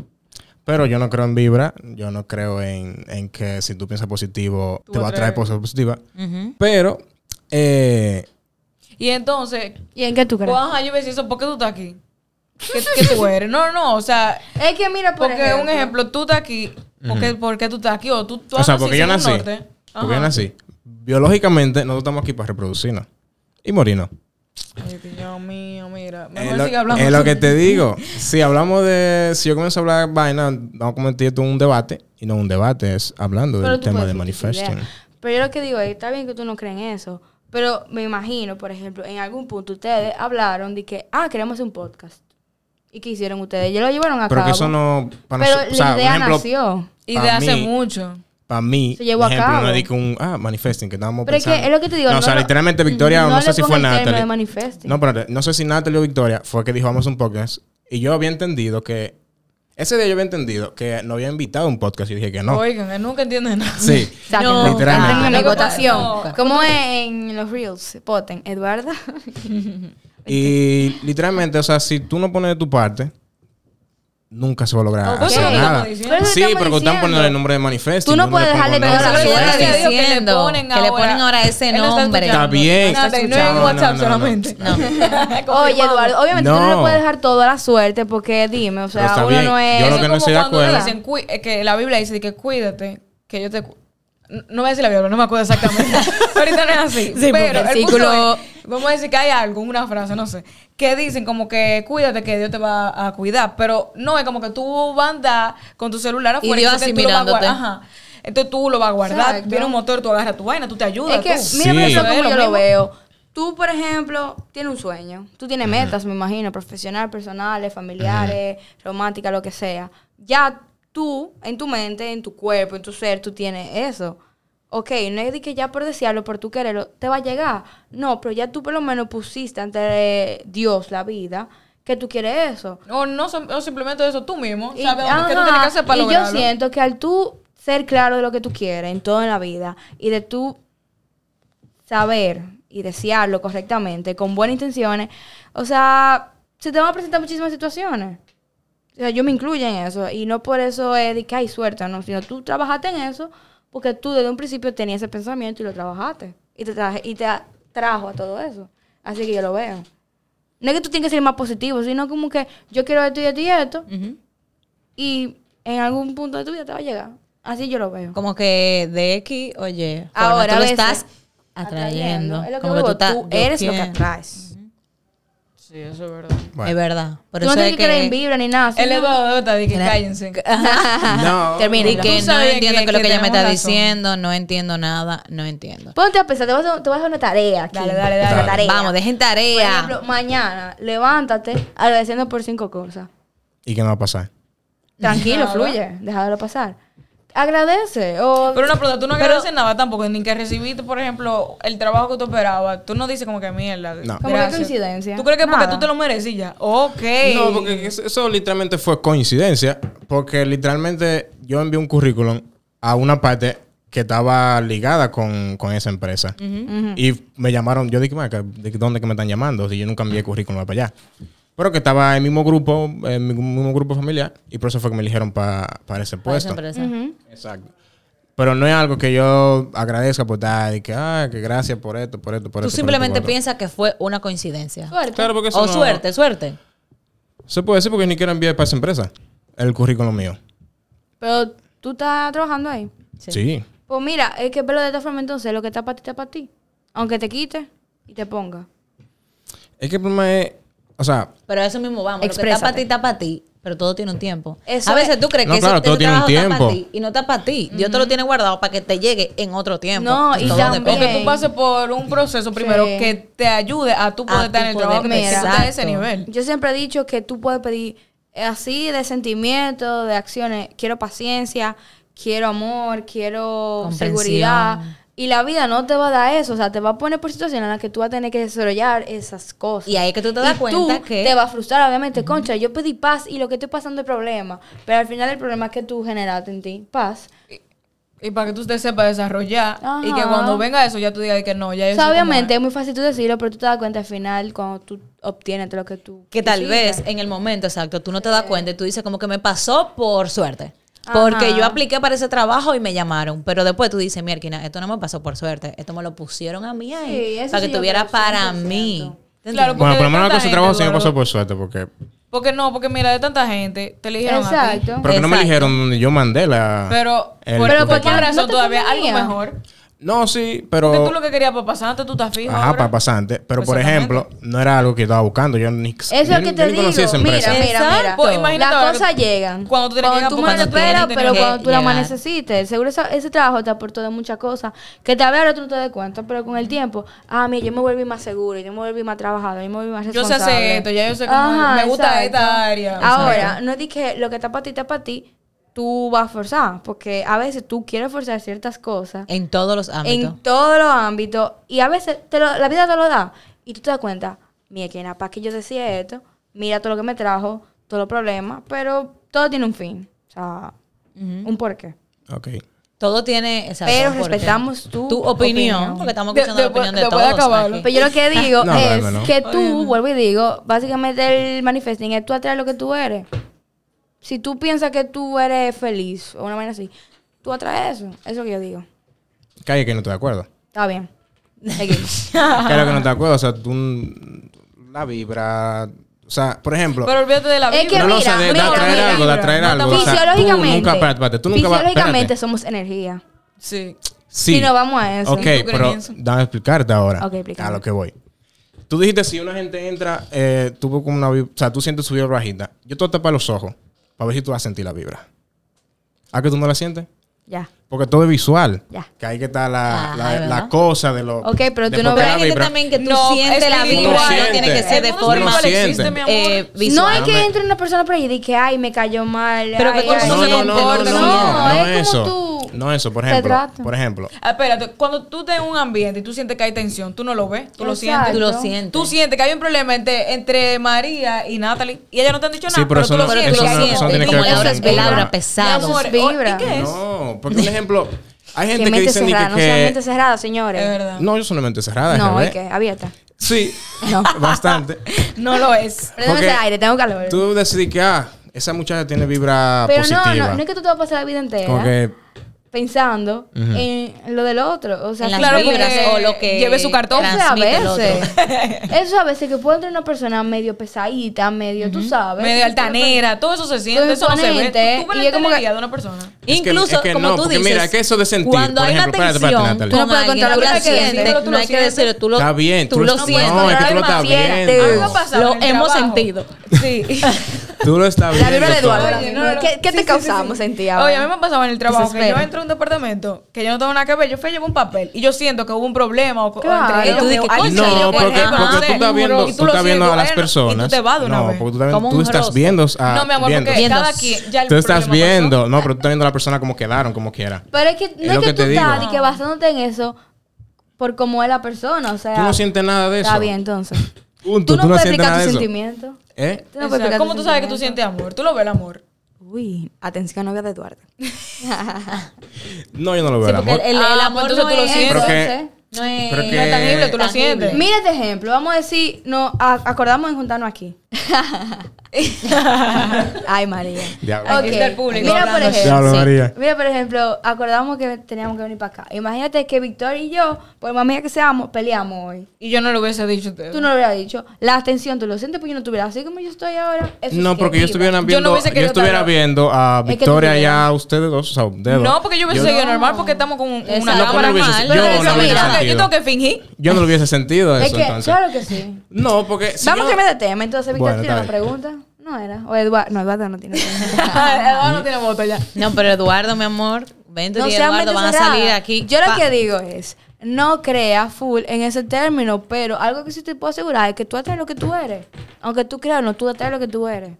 Pero yo no creo en vibra, yo no creo en, en que si tú piensas positivo, Tú te va a traer cosas positivas. Ujú. Pero, eh, y entonces, ¿Y en qué tú crees? pues, ajá, yo me decía eso, ¿por qué tú estás aquí? ¿Qué, qué tú eres? No, no, o sea, Es que mira, por porque ejemplo, un ejemplo, tú estás aquí, ¿por qué, por qué tú estás aquí? O tú, tú o sea, porque yo nací, norte. porque yo nací, biológicamente nosotros estamos aquí para reproducirnos y morirnos. Ay, Dios mío, mira. Es Mejor lo, sigue hablando. es lo que te digo. Si hablamos de. Si yo comienzo a hablar vaina, vamos a convertir esto en un debate. Y no un debate, es hablando pero del tema de manifesting. Pero yo lo que digo es, está bien que tú no crees en eso. Pero me imagino, por ejemplo, en algún punto ustedes hablaron de que, ah, queremos hacer un podcast. ¿Y qué hicieron ustedes? Ya lo llevaron a Pero cabo. que eso no. Para Pero nosotros- o sea, la idea ejemplo, nació. Y de hace mí- mucho. Para mí, Se llevó por a ejemplo, cabo. no es un. Ah, manifesting, que estábamos Pero es que pensando. es lo que te digo. No, no o sea, literalmente Victoria, no, le sé si fue Natalie. de. No, pero no sé si Natalie o Victoria fue que dijo vamos a un podcast. Y yo había entendido que. Ese día yo había entendido que no había invitado a un podcast y dije que no. Oigan, él nunca entiende nada. Sí. No, literalmente. votación. Nunca. Como es en los reels, voten. Eduardo. Y literalmente, o sea, si tú no pones de tu parte, nunca se va a lograr Ok. hacer nada. diciendo. Pero Sí, pero que están diciendo. poniendo el nombre de manifesting. Tú no puedes dejarle pegar a la que Dios que le diciendo, ponen que le ahora- ponen ahora ese nombre. Está bien. No. WhatsApp No, no, no. solamente. No. Oye, Eduardo, obviamente tú no le No. puedes dejar todo a la suerte porque dime, o sea, uno bien. no es... Yo lo que no estoy de acuerdo. dicen, "Cuí- eh, que la Biblia dice que cuídate, que yo te... cu-". N- No voy a decir la Biblia, no me acuerdo exactamente. Ahorita no es así. Sí, pero el versículo- punto es, vamos a decir que hay algo, una frase, no sé, que dicen como que cuídate que Dios te va a cuidar, pero no es como que tú vas a andar con tu celular afuera Dios entonces así tú lo vas a guardar. Ajá. Entonces tú lo vas a guardar, Exacto. viene un motor, tú agarras tu vaina, tú te ayudas. Es que, tú. mira, Sí. eso como Es lo yo lo veo. Tú, por ejemplo, tienes un sueño. Tú tienes metas, me imagino, profesional, personales, familiares, románticas, lo que sea. Ya tú, en tu mente, en tu cuerpo, en tu ser, tú tienes eso. Ok, no es de que ya por desearlo, por tu quererlo, te va a llegar. No, pero ya tú por lo menos pusiste ante Dios la vida que tú quieres eso. O, no, o simplemente eso tú mismo, Y- sabes qué tú ajá, tienes que hacer para y lograrlo. yo siento que al tú ser claro de lo que tú quieres en todo en la vida y de tú saber y desearlo correctamente, con buenas intenciones, o sea, se te van a presentar muchísimas situaciones. O sea, yo me incluyo en eso y no por eso es de que hay suerte, no, sino tú trabajaste en eso porque tú desde un principio tenías ese pensamiento y lo trabajaste y te, traje, y te trajo a todo eso. Así que yo lo veo. No es que tú tienes que ser más positivo, sino como que yo quiero esto y esto y esto y en algún punto de tu vida te va a llegar. Así yo lo veo. Como que de X, oye, Ahora, tú lo estás atrayendo. Es lo que Como que digo, tú, eres lo que atraes. Sí, eso es verdad. Bueno. Es verdad. Por Tú no eso tienes es que creer en que... vibra ni nada. Está de que Era- cállense. No. Termina. Y que no entiendo que- qué es lo que que ella me está razón. diciendo, no entiendo nada, no entiendo. Ponte a pensar, te vas a, te vas a una tarea aquí. Dale, dale, dale. Tarea. Vamos, dejen Por tarea. ejemplo, mañana, levántate agradeciendo por cinco cosas. ¿Y qué me va a pasar? Tranquilo, fluye, déjalo pasar. Agradece. O, Pero una pregunta, tú no Pero- agradeces nada tampoco, ni que recibiste, por ejemplo, el trabajo que tú esperabas. Tú no dices como que mierda. No. Como que coincidencia. ¿Tú crees que porque Nada. tú te lo mereces y ya? Ok. No, porque eso, eso literalmente fue coincidencia. Porque literalmente yo envié un currículum a una parte que estaba ligada con, con esa empresa. Y me llamaron, yo dije, "Maca, ¿de dónde que me están llamando? Si yo nunca envié currículum para allá. Pero que estaba en el mismo grupo, en mi mismo grupo familiar, y por eso fue que me eligieron para ese Para esa puesto. empresa. Exacto. Pero no es algo que yo agradezca por dar, y que, ah, que gracias por esto, por esto, por Tú esto. por simplemente piensas que fue una coincidencia. Suerte. Claro, porque eso O no- suerte, suerte. Se puede decir porque ni quiero enviar para esa empresa el currículum mío. Pero tú estás trabajando ahí. Sí. Pues mira, es que verlo de esta forma entonces, lo que está para ti está para ti. Aunque te quite y te ponga. Es que el problema es, O sea, Pero a eso mismo vamos. Lo que está para ti, está para ti. Pero todo tiene un tiempo. Eso a veces es- tú crees No, que claro, ese, todo ese tiene un está para ti y no está para ti. Dios te lo tiene guardado para que te llegue en otro tiempo. No, y también- que tú pases por un proceso primero Sí. que te ayude a tú poder A estar tú en el poder- trabajo que a ese nivel. Yo siempre he dicho que tú puedes pedir eh, así de sentimientos, de acciones. Quiero paciencia, quiero amor, quiero Comprensión. seguridad. Y la vida no te va a dar eso. O sea, te va a poner por situaciones en las que tú vas a tener que desarrollar esas cosas. Y ahí es que tú te das Y cuenta tú que- te va a frustrar, obviamente. Concha, yo pedí paz y lo que estoy pasando es problema. Pero al final el problema es que tú generaste en ti paz. Y para que tú te sepas desarrollar y que cuando venga eso ya tú digas que no, ya O yo sea, obviamente es. es muy fácil tú decirlo, pero tú te das cuenta al final cuando tú obtienes lo que tú Que tal quisiste. vez en el momento exacto tú no te das cuenta y tú dices como que me pasó por suerte. Porque Ajá. yo apliqué para ese trabajo y me llamaron. Pero después tú dices, mierda, esto no me pasó por suerte. Esto me lo pusieron a mí ahí. Sí, para que sí yo tuviera creo, para 100%. mí. Bueno, por lo menos con ese trabajo sí me pasó por suerte, porque... Porque no, porque mira, de tanta gente te eligieron a ti. Exacto. Porque no me Exacto. eligieron donde yo mandé la... Pero, el Pero por qué razón todavía algo mejor. No, sí, Porque tú pero... lo que querías para pasante, tú estás fijo Ajá, ahora. para pasante. Pero, por ejemplo, no era algo que yo estaba buscando. Yo ni... Eso es lo que te digo. Mira, mira, mira. Pues imagínate Las cosas llegan. cuando tú tienes que llegar tú cuando esperas, pero cuando tú la más necesites. Seguro ese trabajo te aportó de muchas cosas que tal vez ahora tú no te des cuenta, pero con el tiempo, ah, mira, yo me volví más seguro, yo me volví más trabajadora, yo me volví más Yo sé responsable. hacer esto, ya yo sé cómo Ajá, me gusta exacto. esta área. Ahora, no es que lo que está para ti está para ti, tú vas a forzar, porque a veces tú quieres forzar ciertas cosas En todos los ámbitos. en todos los ámbitos y a veces te lo- la vida te lo da y tú te das cuenta, mira, que para que yo decía esto, mira todo lo que me trajo, todos los problemas, pero todo tiene un fin, o sea, un porqué. Ok. Todo tiene. exacto, Pero respetamos tu tu opinión, opinión. porque estamos De- escuchando la opinión de todos. Pero yo lo que digo No, es no. que tú, vuelvo y digo, básicamente el manifesting es tú atraes lo que tú eres. Si tú piensas que tú eres feliz o una manera así, tú atraes eso. Eso es lo que yo digo. Hay que no estoy de acuerdo. Está bien. Seguimos. Que no estoy de acuerdo. O sea, tú... La vibra... O sea, por ejemplo... Pero olvídate de la Es vida. que no, no, o sea, mira, de, de atraer mira. algo, de atraer algo. O sea, tú Fisiológicamente. nunca... Espérate, espérate. Tú nunca vas... fisiológicamente somos energía. Sí. Sí. Si no vamos a eso. Ok, ¿Tú crees pero dame explicarte ahora. Ok, explícame. A lo que voy. Tú dijiste si una gente entra, eh, tú ves como una vibra, o sea, tú sientes su vibra bajita. Yo te voy a tapar los ojos para ver si tú vas a sentir la vibra. ¿A que tú no la sientes? Ya. Porque todo es visual. Ya. Que ahí que está la, Ajá, la- la cosa de lo. Ok, pero tú no gente vibra. también que tú No, sientes la vibra. No tiene que ser de forma espiritual existe, mi amor. eh, No visual. es que entre una persona por ahí y diga que, ay, me cayó mal. Pero que ay, con ay, eso No, no, no, no, no, no, No, no, es como eso. tú No eso, por te ejemplo. tratas. Por ejemplo. Ah, Espérate, cuando tú estás en un ambiente y tú sientes que hay tensión, tú no lo ves, tú lo Exacto. sientes. Tú lo sientes. Tú sientes que hay un problema entre, entre María y Natalie y ellas no te han dicho Sí, nada, pero pero, eso tú no- lo Pero sientes. tú lo eso no- sientes. eso no tiene que como palabra Eso es vibra. ¿y qué es? No, porque un ejemplo. Hay Que gente que, mente dicen ni cerrada, que. no sea mente que cerrada, señores. Es verdad. no, yo solamente cerrada. No, ¿es ¿y qué? Abierta. Sí, No. bastante. No lo es. Porque ese aire, tengo calor. Tú decidís que, ah, esa muchacha tiene vibra Pero no, positiva. no, no es que tú te vas a pasar la vida entera Como que, pensando en lo del otro. O sea, En Claro, vibras o lo que lleve su cartón. Eso a veces. Eso a veces que puede entrar una persona medio pesadita, medio, tú sabes. Medio altanera, todo eso se siente, eso no se ve. Tú, tú ves y la es como que- de una persona. Es que- Incluso, es que como no, tú porque dices, mira, que eso de sentir, cuando por hay ejemplo, una espérate, espérate, tensión Natalie. Tú no puedes contar lo la que sientes, no hay que decirlo, tú lo Está bien, tú lo sientes. no, es que tú lo estás viendo. Lo hemos sentido. Sí. tú lo estás viendo. La vibra de. Eduardo. Oye, no, no, ¿Qué, qué sí, te sí, causamos sí, sí. en ti ahora? Oye, a mí me pasaba en el trabajo que yo entro a un departamento que yo no tengo nada que ver. Yo fui a llevar un papel y yo siento que hubo un problema o, o Claro. entre Y tú ellos. dices, o alguien "Coño, se dio, No, por porque, tú estás viendo, tú estás viendo a las personas. Y tú te vas de una no, vez. porque tú, también- estás viendo a, No, mi amor, viendo. porque Viendo. cada quien ya el Tú estás pasó. viendo, no, pero tú estás viendo a la persona como quedaron, como quiera. Pero es que no es, que, tú te estás y que basándote en eso por cómo es la persona, o sea. Tú no sientes nada de eso. Está bien, entonces. Punto, Tú no, puedes explicar tus sentimientos. ¿Eh? Tú no O puedes sea, explicar ¿Cómo tú sabes que tú sientes amor? Tú lo ves el amor. Uy, atención, novia de Eduardo. No, yo no lo veo Sí, el amor. el, el Ah, amor no tú lo es- sientes. No es, No es tangible, tú lo sientes. Mira este ejemplo. Vamos a decir, no, a- acordamos en juntarnos aquí. Ay, María. Diablo. Aquí está el público Mira, por ejemplo, María. mira, por ejemplo, acordamos que teníamos que venir para acá. Imagínate que Victoria y yo, por más mía que seamos, peleamos hoy. Y yo no lo hubiese dicho a. Tú no lo hubieras dicho. La atención, tú lo sientes porque yo no estuviera así como yo estoy ahora. Eso No, es porque que yo estuviera viendo, Yo no estuviera viendo a Es que tú Victoria y a ustedes dos, o sea, ustedes No, porque yo hubiese Yo- seguido normal porque estamos con una cámara mal. yo no mira, tengo que fingir. Yo no lo hubiese sentido Es eso, que, entonces. claro que sí. No, porque si Vamos yo- a cambiar de tema. Entonces, Bueno, tiene una pregunta. No era. O Eduardo. No, Eduardo no tiene pregunta. Eduardo no tiene voto ya. No, pero Eduardo, mi amor, Vente no y Eduardo van a salir aquí. Yo lo pa- que digo es, no crea full en ese término, pero algo que sí te puedo asegurar es que tú atraes lo que tú eres. Aunque tú creas o no, tú atraes lo que tú eres.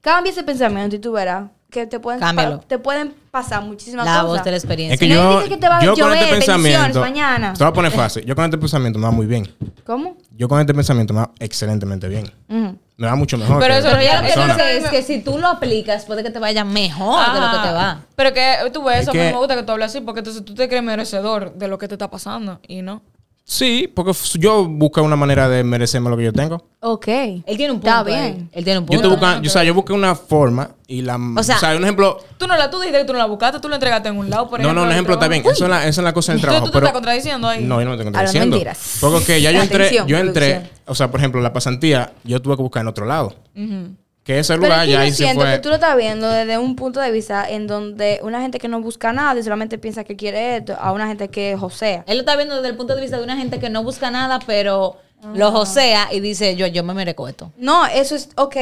Cambia ese pensamiento y tú verás que te pueden, Cámbialo. te pueden pasar muchísimas La cosas. voz de la experiencia. Es que yo, dice que te va a yo con llover este pensamiento. mañana. Te voy a poner fácil. Yo con este pensamiento me va muy bien. ¿Cómo? Yo con este pensamiento me va excelentemente bien. Me va mucho mejor. Pero que eso ya lo que dice es que si tú lo aplicas, puede que te vaya mejor de lo que te va. Pero que tú ves, Es eso a mí que- me gusta que tú hables así, porque entonces tú te crees merecedor de lo que te está pasando y no. Sí, porque yo busco una manera de merecerme lo que yo tengo. Ok. Él tiene un punto. Está ahí. bien. Él tiene un Yo, punto. estoy buscando, yo, o sea, yo busqué una forma y la... O sea, sea, un ejemplo... Tú no la, tú dijiste que tú no la buscaste, tú la entregaste en un lado, por no, no, ejemplo. un ejemplo está bien. Eso es, la, eso es la cosa del Tú- trabajo. tú te pero, estás contradiciendo ahí. No, yo no me estoy contradiciendo. mentiras. Porque ya yo entré, Atención, yo entré, producción. o sea, por ejemplo, la pasantía, yo tuve que buscar en otro lado. Ujú. Que ese Pero lugar es que ya yo ahí se siento fue. que tú lo estás viendo desde un punto de vista en donde una gente que no busca nada y solamente piensa que quiere esto, a una gente que josea. Él lo está viendo desde el punto de vista de una gente que no busca nada, pero lo josea y dice, yo, yo me merezco esto. No, eso es, ok,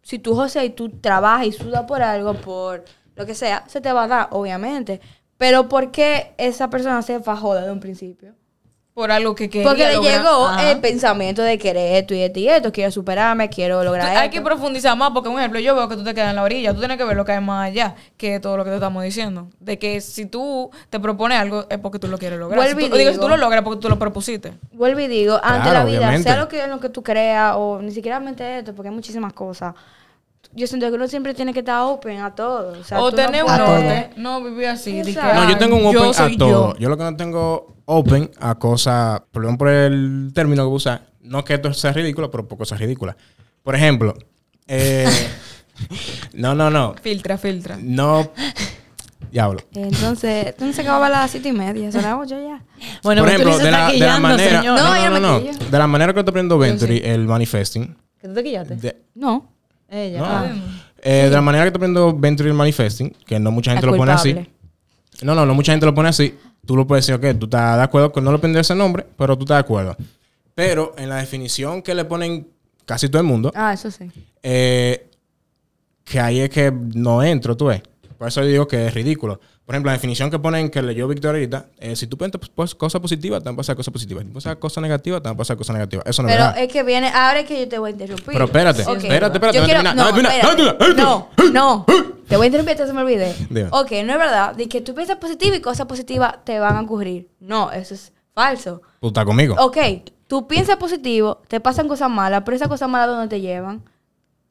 si tú joseas y tú trabajas y sudas por algo, por lo que sea, se te va a dar, obviamente. Pero ¿por qué esa persona se fajó desde un principio? Por algo que quería Porque le lograr. llegó Ajá. el pensamiento de querer esto y esto y esto, quiero superarme, quiero lograr hay esto. que profundizar más porque, por ejemplo, yo veo que tú te quedas en la orilla. Tú tienes que ver lo que hay más allá que todo lo que te estamos diciendo. De que si tú te propones algo es porque tú lo quieres lograr. Si tú, digo, si tú lo logras es porque tú lo propusiste. Vuelvo y digo, ante Claro, la vida, obviamente. sea lo que, lo que tú creas, o ni siquiera mente esto, porque hay muchísimas cosas. Yo siento que uno siempre tiene que estar open a todo. O, sea, o tú no tener un norte. No vivir así. No, yo tengo un open yo a todo. yo. Yo. lo que no tengo open a cosas, perdón por el término que voy a usar, no que esto sea ridículo, pero por cosas ridículas. Por ejemplo, eh, no, no, no, Filtra, filtra. no, diablo. Entonces, entonces se acababa a las siete y media, son las ocho ya. Bueno, por ejemplo, se de está la, de la manera, señor. no, No, no, yo no, no no, de la manera que estoy aprendiendo Venturi, el manifesting, ¿Que tú te quillaste? de, No. Ella. no, Ah. eh, de la manera que estoy aprendiendo Venturi el manifesting, que no mucha gente Es lo pone así. No, no, no mucha gente lo pone así. Tú lo puedes decir, ok, tú estás de acuerdo con no le pondré ese nombre, pero tú estás de acuerdo. Pero en la definición que le ponen casi todo el mundo, Ah, eso sí. eh, que ahí es que no entro, tú ves. Por eso digo que es ridículo. Por ejemplo, la definición que ponen que leyó Victoria ahorita, eh, si tú piensas pues, cosas positivas, te van a pasar cosas positivas. Si tú piensas cosas negativas, te van a pasar cosas negativas. Eso no es Pero es que viene, ahora es que yo te voy a interrumpir. Pero espérate, Ok. espérate, espérate, Yo no quiero, no, no espérate. te voy a interrumpir hasta se me olvide. Ok, no es verdad de que tú piensas positivo y cosas positivas te van a ocurrir. No, eso es falso. Tú estás conmigo. Ok, tú piensas positivo, te pasan cosas malas, pero esas cosas malas ¿dónde te llevan?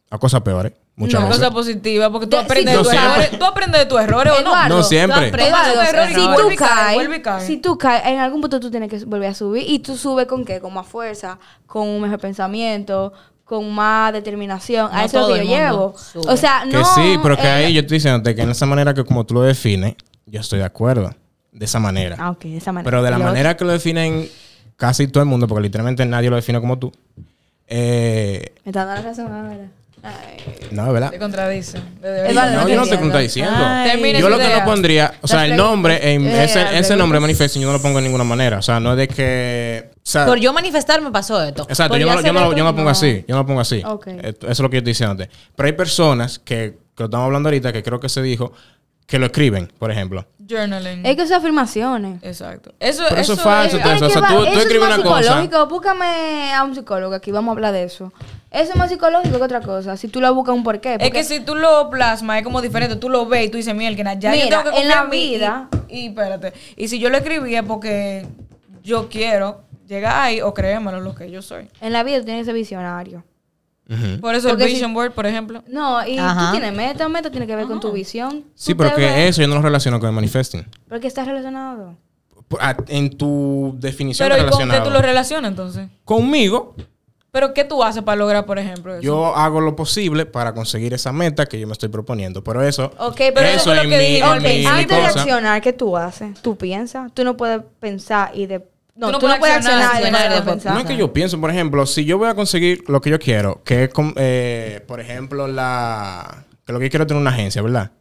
A cosas peores. Muchas No, veces. cosa positiva, porque tú De- aprendes si de tú tus errores. Tú aprendes de tus errores o no. No siempre. tú aprendes Eduardo, de tus error y si tú caes, cae. si tú caes, en algún punto tú tienes que volver a subir y tú subes con qué? Con más fuerza, con un mejor pensamiento, con más determinación. No a eso es lo que yo llevo. sube. O sea, Que no. sí, pero que eh, ahí yo estoy diciéndote que en esa manera que como tú lo defines, yo estoy de acuerdo. De esa manera. Ah, ok, de esa manera. Pero de la manera que lo definen casi todo el mundo, porque literalmente nadie lo define como tú. Eh, Me está dando la razón ahora. Ay. no, ¿verdad? Te contradice. Eduardo, No, no yo no estoy diciendo. Ay. Termine Yo lo que no pondría, o sea, el nombre, en Eh, ese, ese nombre manifesting, yo no lo pongo de ninguna manera. O sea, no es de que. O sea, Por yo manifestar me pasó esto. Exacto, yo no, yo, no, esto, yo no lo pongo no. así. Yo no lo pongo así. Eso es lo que yo estoy diciendo. Pero hay personas que, que lo estamos hablando ahorita, que creo que se dijo, que lo escriben, por ejemplo. Journaling. Es que son afirmaciones. Exacto. Eso, Pero eso eso es falso, es- entonces. Pero o es sea, tú- tú eso es más una cosa- psicológico. Búscame a un psicólogo aquí, vamos a hablar de eso. Eso es más psicológico que otra cosa. Si tú lo buscas un porqué. Es que si tú lo plasmas, es como diferente. Tú lo ves y tú dices, miel, que ya yo Mira, tengo que en la confiar mí". vida- Y, y espérate. Y si yo lo escribí es porque yo quiero llegar ahí o créemelo lo que yo soy. En la vida tú tienes que ser visionario. Por eso Porque el si- Vision Board, por ejemplo. No, y Ajá. tú tienes meta, meta tiene que ver con tu visión. Sí, pero que ves- eso yo no lo relaciono con el manifesting. Porque está relacionado. Por- a- En tu definición Pero de ¿y con qué relacionado. tú lo relacionas entonces? Conmigo, Pero ¿qué tú haces para lograr, por ejemplo, eso? Yo hago lo posible para conseguir esa meta que yo me estoy proponiendo. Pero eso, Ok, pero eso eso fue lo es que mi, dije. mi Antes de accionar, ¿qué tú haces? ¿Tú piensas? Tú no puedes pensar y de... No, Tú no tú no, puedes puedes accionar, accionar accionar pensar. No es que yo pienso, por ejemplo, si yo voy a conseguir lo que yo quiero, que es, eh, por ejemplo, la que lo que yo quiero es tener una agencia, ¿verdad?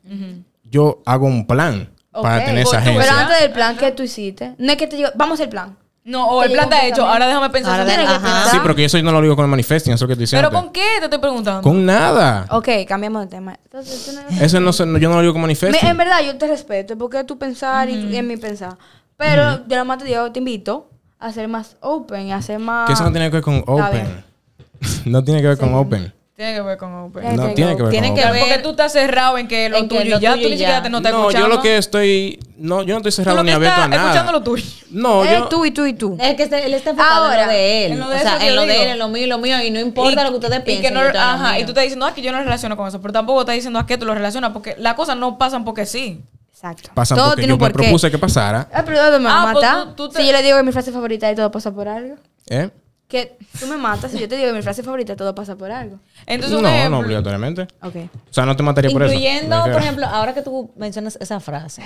Yo hago un plan para Ok. tener esa tú- Pero agencia. antes del plan que tú hiciste, no es que te digo, vamos al plan. No, o el plan está hecho, ahora déjame pensar. Ahora de- que. Sí, pero que eso yo no lo digo con el manifesting, eso que estoy diciendo. ¿Pero con qué te estoy preguntando? Con nada. Ok, cambiamos de tema. Entonces, tú no- Eso no, yo no lo digo con manifesting. Me- en verdad, yo te respeto porque tú pensar y, y en mi pensar. Pero yo nada más te digo, te invito a ser más open, a ser más... que eso no tiene que ver con open. no tiene que ver con open. Tiene que ver con Open. Tiene No que tiene que ver con que open. ver- Porque tú estás cerrado en que lo en que tuyo lo y ya tuyo tú y ni siquiera te no estás No, escuchando. yo lo que estoy. No, yo no estoy cerrado ni que abierto a nada. escuchando lo tuyo. No, Eh, yo. tú y tú y tú. Es que él está enfocado en Ahora, lo de él. en lo de o eso sea, que en lo de él, en lo mío, en lo mío. Y no importa lo que ustedes y piensen. que no, ajá, y tú estás diciendo ah, que yo no relaciono con eso, pero tampoco estás diciendo a qué tú lo relacionas, porque las cosas no pasan porque sí. Exacto. Pasan todo porque tiene yo un me porqué. propuse que pasara. Ah, pero ¿dónde me va Ah, a pues matar? tú- tú te- Si yo le digo que mi frase favorita y todo pasa por algo. ¿Eh? Que tú me matas si yo te digo que mi frase favorita todo pasa por algo. Entonces, un No, no ejemplo, obligatoriamente. Ok. O sea, no te mataría por eso. Incluyendo, Me por refiero. ejemplo, ahora que tú mencionas esa frase,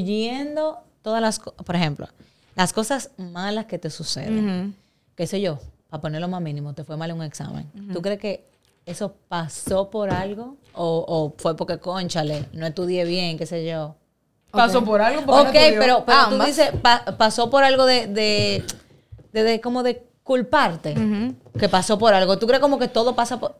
incluyendo todas las cosas, por ejemplo, las cosas malas que te suceden. Qué sé yo, para ponerlo más mínimo, te fue mal en un examen. ¿Tú crees que eso pasó por algo? O, o fue porque, conchale, no estudié bien, qué sé yo? Pasó por algo. porque Ok, pero, pero tú Ambas. dices, pa- pasó por algo de, de, de, de como de culparte, que pasó por algo. ¿Tú crees como que todo pasa por...?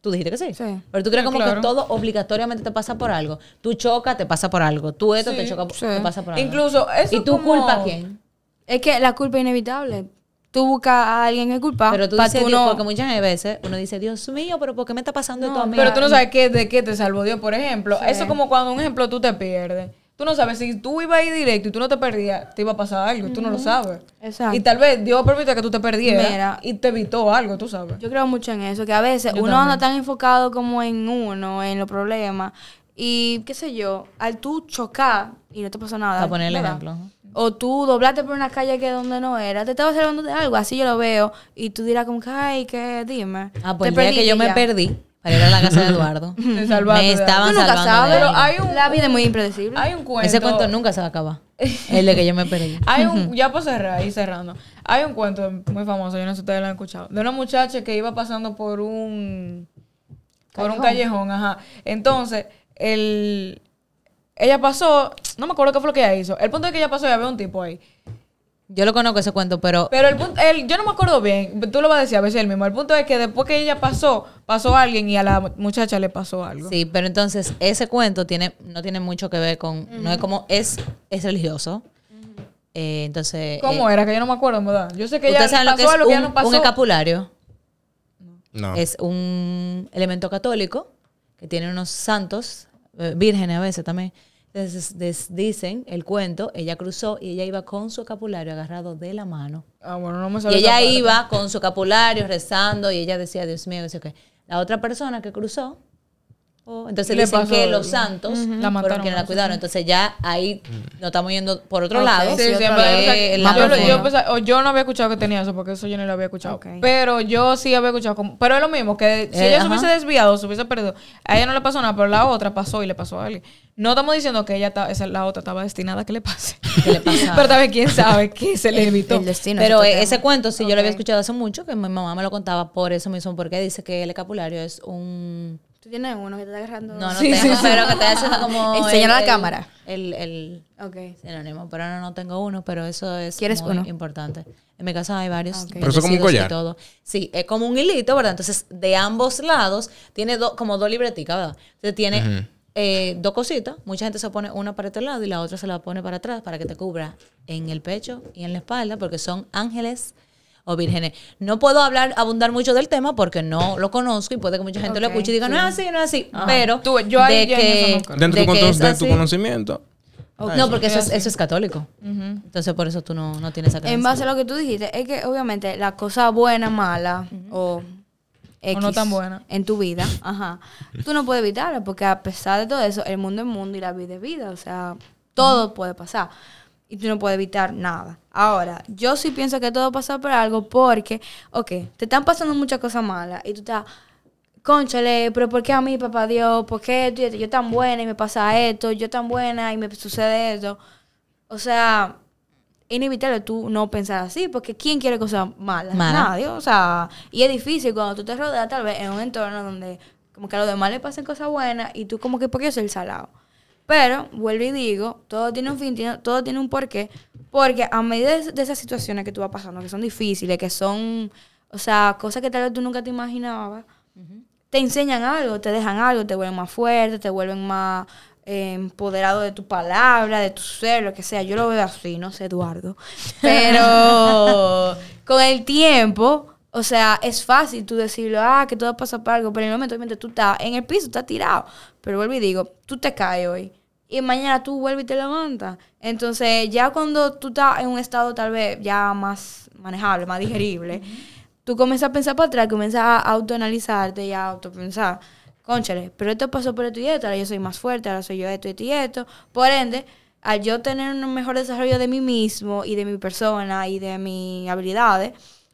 Tú dijiste que sí. Sí. Pero tú crees Sí, como claro. que todo obligatoriamente te pasa por algo. Tú chocas, te pasa por algo. Tú esto te Sí, choca, sí. te pasa por algo. Incluso eso ¿Y tú como- culpa a quién? Es que la culpa es inevitable. Tú buscas a alguien que culpa. Pero tú dices, tú no- porque muchas veces uno dice, Dios mío, pero ¿por qué me está pasando esto a mí? Pero tú no sabes qué, de qué te salvó Dios, por ejemplo. Eso es como cuando, un ejemplo, tú te pierdes. Tú no sabes si tú ibas a ir directo y tú no te perdías, te iba a pasar algo. Tú no lo sabes. Exacto. Y tal vez Dios permite que tú te perdieras Mira. y te evitó algo, tú sabes. Yo creo mucho en eso, que a veces Yo uno también. anda tan enfocado como en uno, en los problemas, y qué sé yo, al tú chocar y no te pasó nada. Para poner el ejemplo. O tú doblaste por una calle que donde no era, te estabas hablando de algo, así yo lo veo, y tú dirás como que, ay, que dime. Ah, pues Te el día que yo me ya. perdí para ir a la casa de Eduardo, me estaban nunca salvando sabes, de Pero algo. hay un, La vida es muy impredecible. hay un cuento. Ese cuento nunca se va a acabar. El de que yo me perdí. Hay un, ya por cerrar y cerrando. Hay un cuento muy famoso, yo no sé si ustedes lo han escuchado, de una muchacha que iba pasando por un por un callejón, ajá. Entonces, el ella pasó, no me acuerdo qué fue lo que ella hizo. El punto es que ella pasó y había un tipo ahí. Yo lo conozco ese cuento, pero Pero el punto, el, yo no me acuerdo bien, tú lo vas a decir a veces el mismo. El punto es que después que ella pasó, pasó alguien y a la muchacha le pasó algo. sí, pero entonces ese cuento tiene no tiene mucho que ver con no es como es es religioso. Eh, entonces ¿Cómo eh, era? Que yo no me acuerdo, en verdad. Yo sé que ella ¿Ustedes saben lo que pasó es algo que un, no pasó. un escapulario? No. Es un elemento católico que tiene unos santos, eh, vírgenes a veces también. Entonces des- dicen el cuento, ella cruzó y ella iba con su escapulario agarrado de la mano. Ah, bueno, no me Y ella iba con su escapulario rezando y ella decía, Dios mío, qué. La otra persona que cruzó, oh, entonces Le dicen que los santos La fueron mataron, quienes la cuidaron. Entonces ya ahí nos estamos yendo por otro Ok, lado. Sí, Sí, otro lado. o sea, yo, la no había escuchado que tenía eso, porque eso yo no lo había escuchado. Pero yo sí había escuchado. como- pero es lo mismo, que si Eh, ella se hubiese desviado, se hubiese perdido, a ella no le pasó nada, pero la otra pasó y le pasó a alguien. No estamos diciendo que ella ta- esa, la otra estaba destinada a que le pase. Que le pero también quién sabe que se le evitó. El destino. Pero ese cuento sí yo lo había escuchado hace mucho, que mi mamá me lo contaba por eso mismo, porque dice que el escapulario es un... Tú tienes uno que te está agarrando. No, no Sí, tengo, sí, sí. pero que te haciendo como... Enseñar a la cámara. El, el Ok. sinónimo, pero no, no tengo uno, pero eso es ¿Quieres muy uno? importante. En mi casa hay varios. Ok. Pero eso es como un collar. todo. Sí, es como un hilito, ¿verdad? Entonces, de ambos lados, tiene do- como dos libreticas, ¿verdad? Entonces, tiene eh, dos cositas. Mucha gente se pone una para este lado y la otra se la pone para atrás para que te cubra en el pecho y en la espalda, porque son ángeles o vírgenes. No puedo hablar, abundar mucho del tema porque no lo conozco y puede que mucha gente lo Ok, escuche y diga, no es así, no es así. Pero Tú, yo ahí de que, no. Dentro de que tu, es de tu así- conocimiento. no, porque eso es, eso es católico. Entonces, por eso tú no, no tienes esa En base a lo que tú dijiste, es que obviamente la cosa buena, mala o, X no tan buena. en tu vida, ajá, tú no puedes evitarla porque a pesar de todo eso, el mundo es mundo y la vida es vida, o sea, todo puede pasar. Y tú no puedes evitar nada. Ahora, yo sí pienso que todo pasa por algo porque, ok, te están pasando muchas cosas malas y tú estás, conchale, pero ¿por qué a mí, papá Dios? ¿Por qué tú- yo tan buena y me pasa esto? Yo tan buena y me sucede esto. O sea, es inevitable tú no pensar así, porque ¿quién quiere cosas malas? Mala. Nadie. O sea, y es difícil cuando tú te rodeas tal vez en un entorno donde como que a los demás le pasen cosas buenas y tú como que, ¿por qué yo soy el salado? Pero, vuelvo y digo, todo tiene un fin, tiene- todo tiene un porqué, porque a medida de, de esas situaciones que tú vas pasando, que son difíciles, que son, o sea, cosas que tal vez tú nunca te imaginabas, te enseñan algo, te dejan algo, te vuelven más fuerte, te vuelven más eh, empoderado de tu palabra, de tu ser, lo que sea. Yo lo veo así, no sé, Eduardo. Pero con el tiempo, o sea, es fácil tú decirlo, ah, que todo pasa por algo, pero en el momento obviamente, tú estás en el piso, estás tirado. Pero vuelvo y digo, tú te caes hoy. Y mañana tú vuelves y te levantas. Entonces, ya cuando tú estás en un estado tal vez ya más manejable, más digerible, tú comienzas a pensar para atrás, comienzas a autoanalizarte y a autopensar, conchale, pero esto pasó por esto y esto, ahora yo soy más fuerte, ahora soy yo esto, esto y esto. Por ende, al yo tener un mejor desarrollo de mí mismo y de mi persona y de mis habilidades,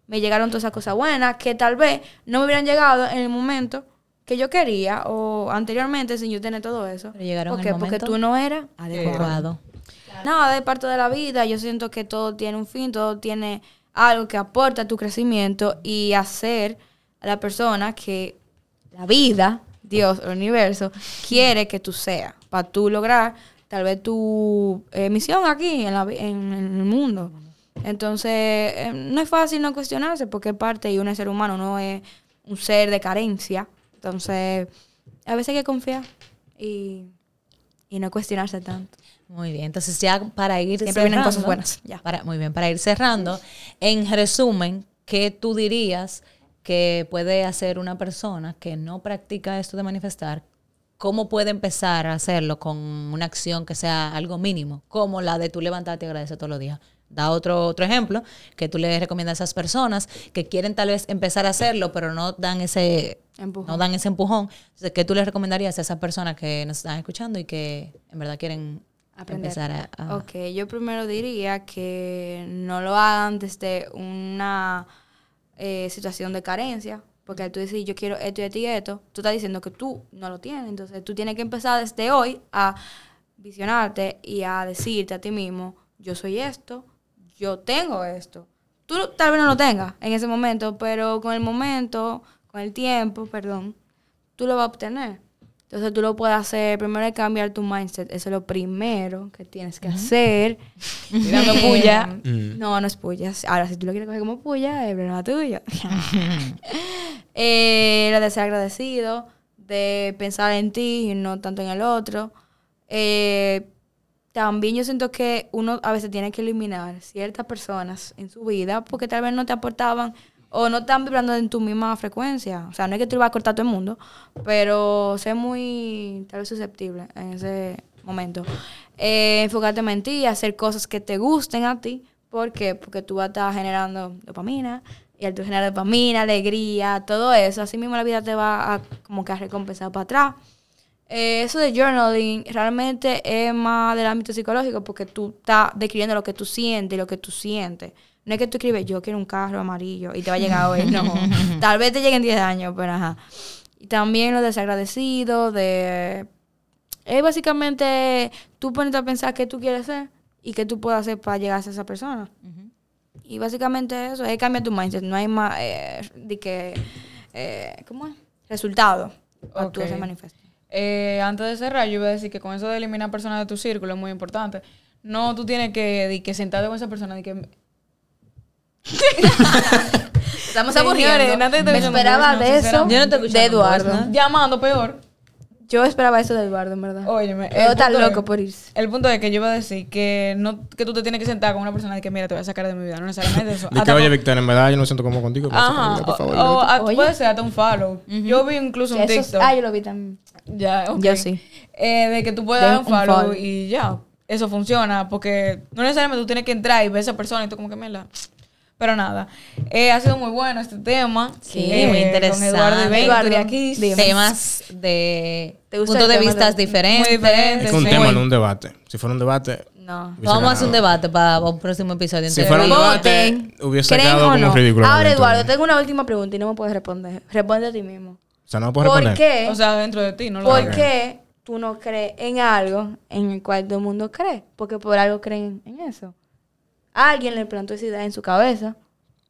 me llegaron todas esas cosas buenas que tal vez no me hubieran llegado en el momento que yo quería o anteriormente sin yo tener todo eso. Pero llegaron ¿Por qué? el Porque tú no eras adecuado. Adecuado. Nada, es parte de la vida. Yo siento que todo tiene un fin, todo tiene algo que aporta a tu crecimiento y hacer a la persona que la vida, Dios, el universo, quiere que tú seas para tú lograr tal vez tu eh, misión aquí en, la en- en el mundo. Entonces, eh, no es fácil no cuestionarse porque parte y uno es ser humano, no es un ser de carencia. Entonces, a veces hay que confiar y, y no cuestionarse tanto. Muy bien, entonces ya para ir Siempre cerrando, vienen cosas buenas, ya. Para, muy bien, para ir cerrando, en resumen, ¿qué tú dirías que puede hacer una persona que no practica esto de manifestar? ¿Cómo puede empezar a hacerlo con una acción que sea algo mínimo, como la de tú levantarte y agradecer todos los días? Da otro, otro ejemplo que tú le recomiendas a esas personas que quieren tal vez empezar a hacerlo, pero no dan ese Empujón. no dan ese empujón. Entonces, ¿qué tú les recomendarías a esas personas que nos están escuchando y que en verdad quieren Aprender. empezar a, a- Ok, yo primero diría que no lo hagan desde una eh, situación de carencia, porque tú decir yo quiero esto y esto y esto, tú estás diciendo que tú no lo tienes, entonces tú tienes que empezar desde hoy a visionarte y a decirte a ti mismo, yo soy esto, yo tengo esto. Tú tal vez no lo tengas en ese momento, pero con el momento, con el tiempo, perdón, tú lo vas a obtener. Entonces tú lo puedes hacer, primero es cambiar tu mindset, eso es lo primero que tienes que hacer. Tirando puya. Mm. No, no es puya. Ahora, si tú lo quieres coger como puya, es problema tuyo. eh, lo de ser agradecido, de pensar en ti y no tanto en el otro. Eh, también yo siento que uno a veces tiene que eliminar ciertas personas en su vida porque tal vez no te aportaban o no están vibrando en tu misma frecuencia. O sea, no es que tú vas a cortar todo el mundo, pero sé muy tal vez susceptible en ese momento. Eh, enfocarte en ti, hacer cosas que te gusten a ti. ¿Por qué? Porque tú vas a estar generando dopamina y al tú generar dopamina, alegría, todo eso, así mismo la vida te va a como que a recompensar para atrás. Eh, eso de journaling realmente es más del ámbito psicológico porque tú estás describiendo lo que tú sientes y lo que tú sientes. No es que tú escribes, yo quiero un carro amarillo y te va a llegar hoy. No, tal vez te lleguen 10 años, pero ajá. Y también lo desagradecido, de... Es básicamente tú ponerte a pensar qué tú quieres ser y qué tú puedes hacer para llegar a ser esa persona. Y básicamente eso, es cambiar tu mindset. No hay más eh, de que... eh, ¿Cómo es? Resultado. para tú Ok. hacer manifiesto. Eh, antes de cerrar, yo iba a decir que con eso de eliminar personas de tu círculo es muy importante. No, tú tienes que, que sentarte con esa persona, di que Estamos no te estoy Me esperaba de eso sinceramente. Yo no te escuché de Eduardo. llamando peor. Yo esperaba eso de Eduardo, en verdad. Óyeme. Tan loco por irse. El punto es que yo iba a decir que no que tú te tienes que sentar con una persona de que mira, te voy a sacar de mi vida, no necesariamente eso. Di que, oye, Víctor, en verdad yo no me siento como contigo. Ajá. sácame, por favor. o, a- Oye. puede ser hasta un follow. Yo vi incluso un Eso es- TikTok. ah, yo lo vi también. Ya, ok. Yo sí. Eh, de que tú puedes De dar un un follow, follow. y ya. Eso funciona porque no necesariamente tú tienes que entrar y ver a esa persona y tú como que me la... Pero nada, eh, ha sido muy bueno este tema. Sí, eh, muy Con interesante. Eduardo y Víctor Eduardo, aquí. dime. temas de ¿Te gusta puntos de tema vista de- diferentes. Muy diferente, Es que un sí. tema, no un debate. Si fuera un debate, No. Vamos a hacer un debate para un próximo episodio. Si fuera un debate, hubiese ¿Creen quedado como no? ridículo. Ahora. Eduardo, tengo una última pregunta y no me puedes responder. Responde a ti mismo. O sea, no me puedo ¿Por responder. qué? O sea, dentro de ti, ¿no? lo ¿Por qué tú no crees en algo en el cual todo el mundo cree? Porque por algo creen en eso. Alguien le plantó esa idea en su cabeza.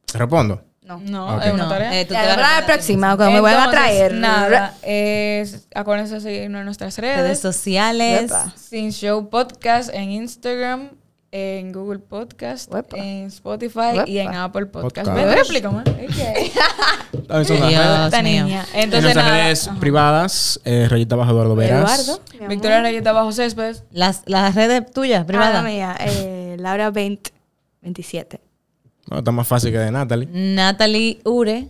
¿Te respondo? No. No, Ok. es una no, tarea. eh, tú te la respondes. próxima, cuando me vayan a Entonces, traer. Nada, es, acuérdense de seguirnos en nuestras Redes redes. sociales. Uepa. Sin Show Podcast en Instagram, en Google Podcast, Uepa. en Spotify y en. Apple Podcast. Podcast. Ven, explícame. También son las Dios redes. Esta mío. niña. En Entonces, nuestras redes privadas, eh, rayita bajo Eduardo Veras. Eduardo. Victoria Reyeta Bajo Céspedes. Las, las redes tuyas, Ah, la privadas. mía, eh, Laura 20, 27. No, está más fácil que de Natalie. Natalie Ure.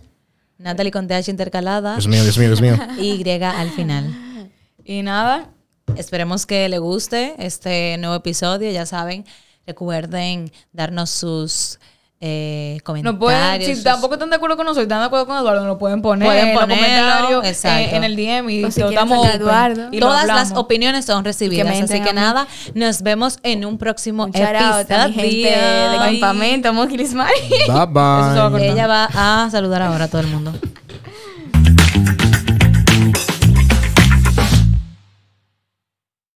Natalie con TH intercalada. Dios mío, Dios mío, Dios mío. Y al final. Y nada, Esperemos que le guste este nuevo episodio. Ya saben, recuerden darnos sus eh, no pueden, comentarios. si sus- tampoco están de acuerdo con nosotros, están de acuerdo con Eduardo, nos lo pueden poner Pueden en ponerlo, comentarios, exacto. eh, en el DM y si damos Eduardo. y Todas las opiniones son recibidas. Así que nada, nos vemos en un próximo gente de episodio. campamento. Bye bye. Ella va a saludar ahora a todo el mundo.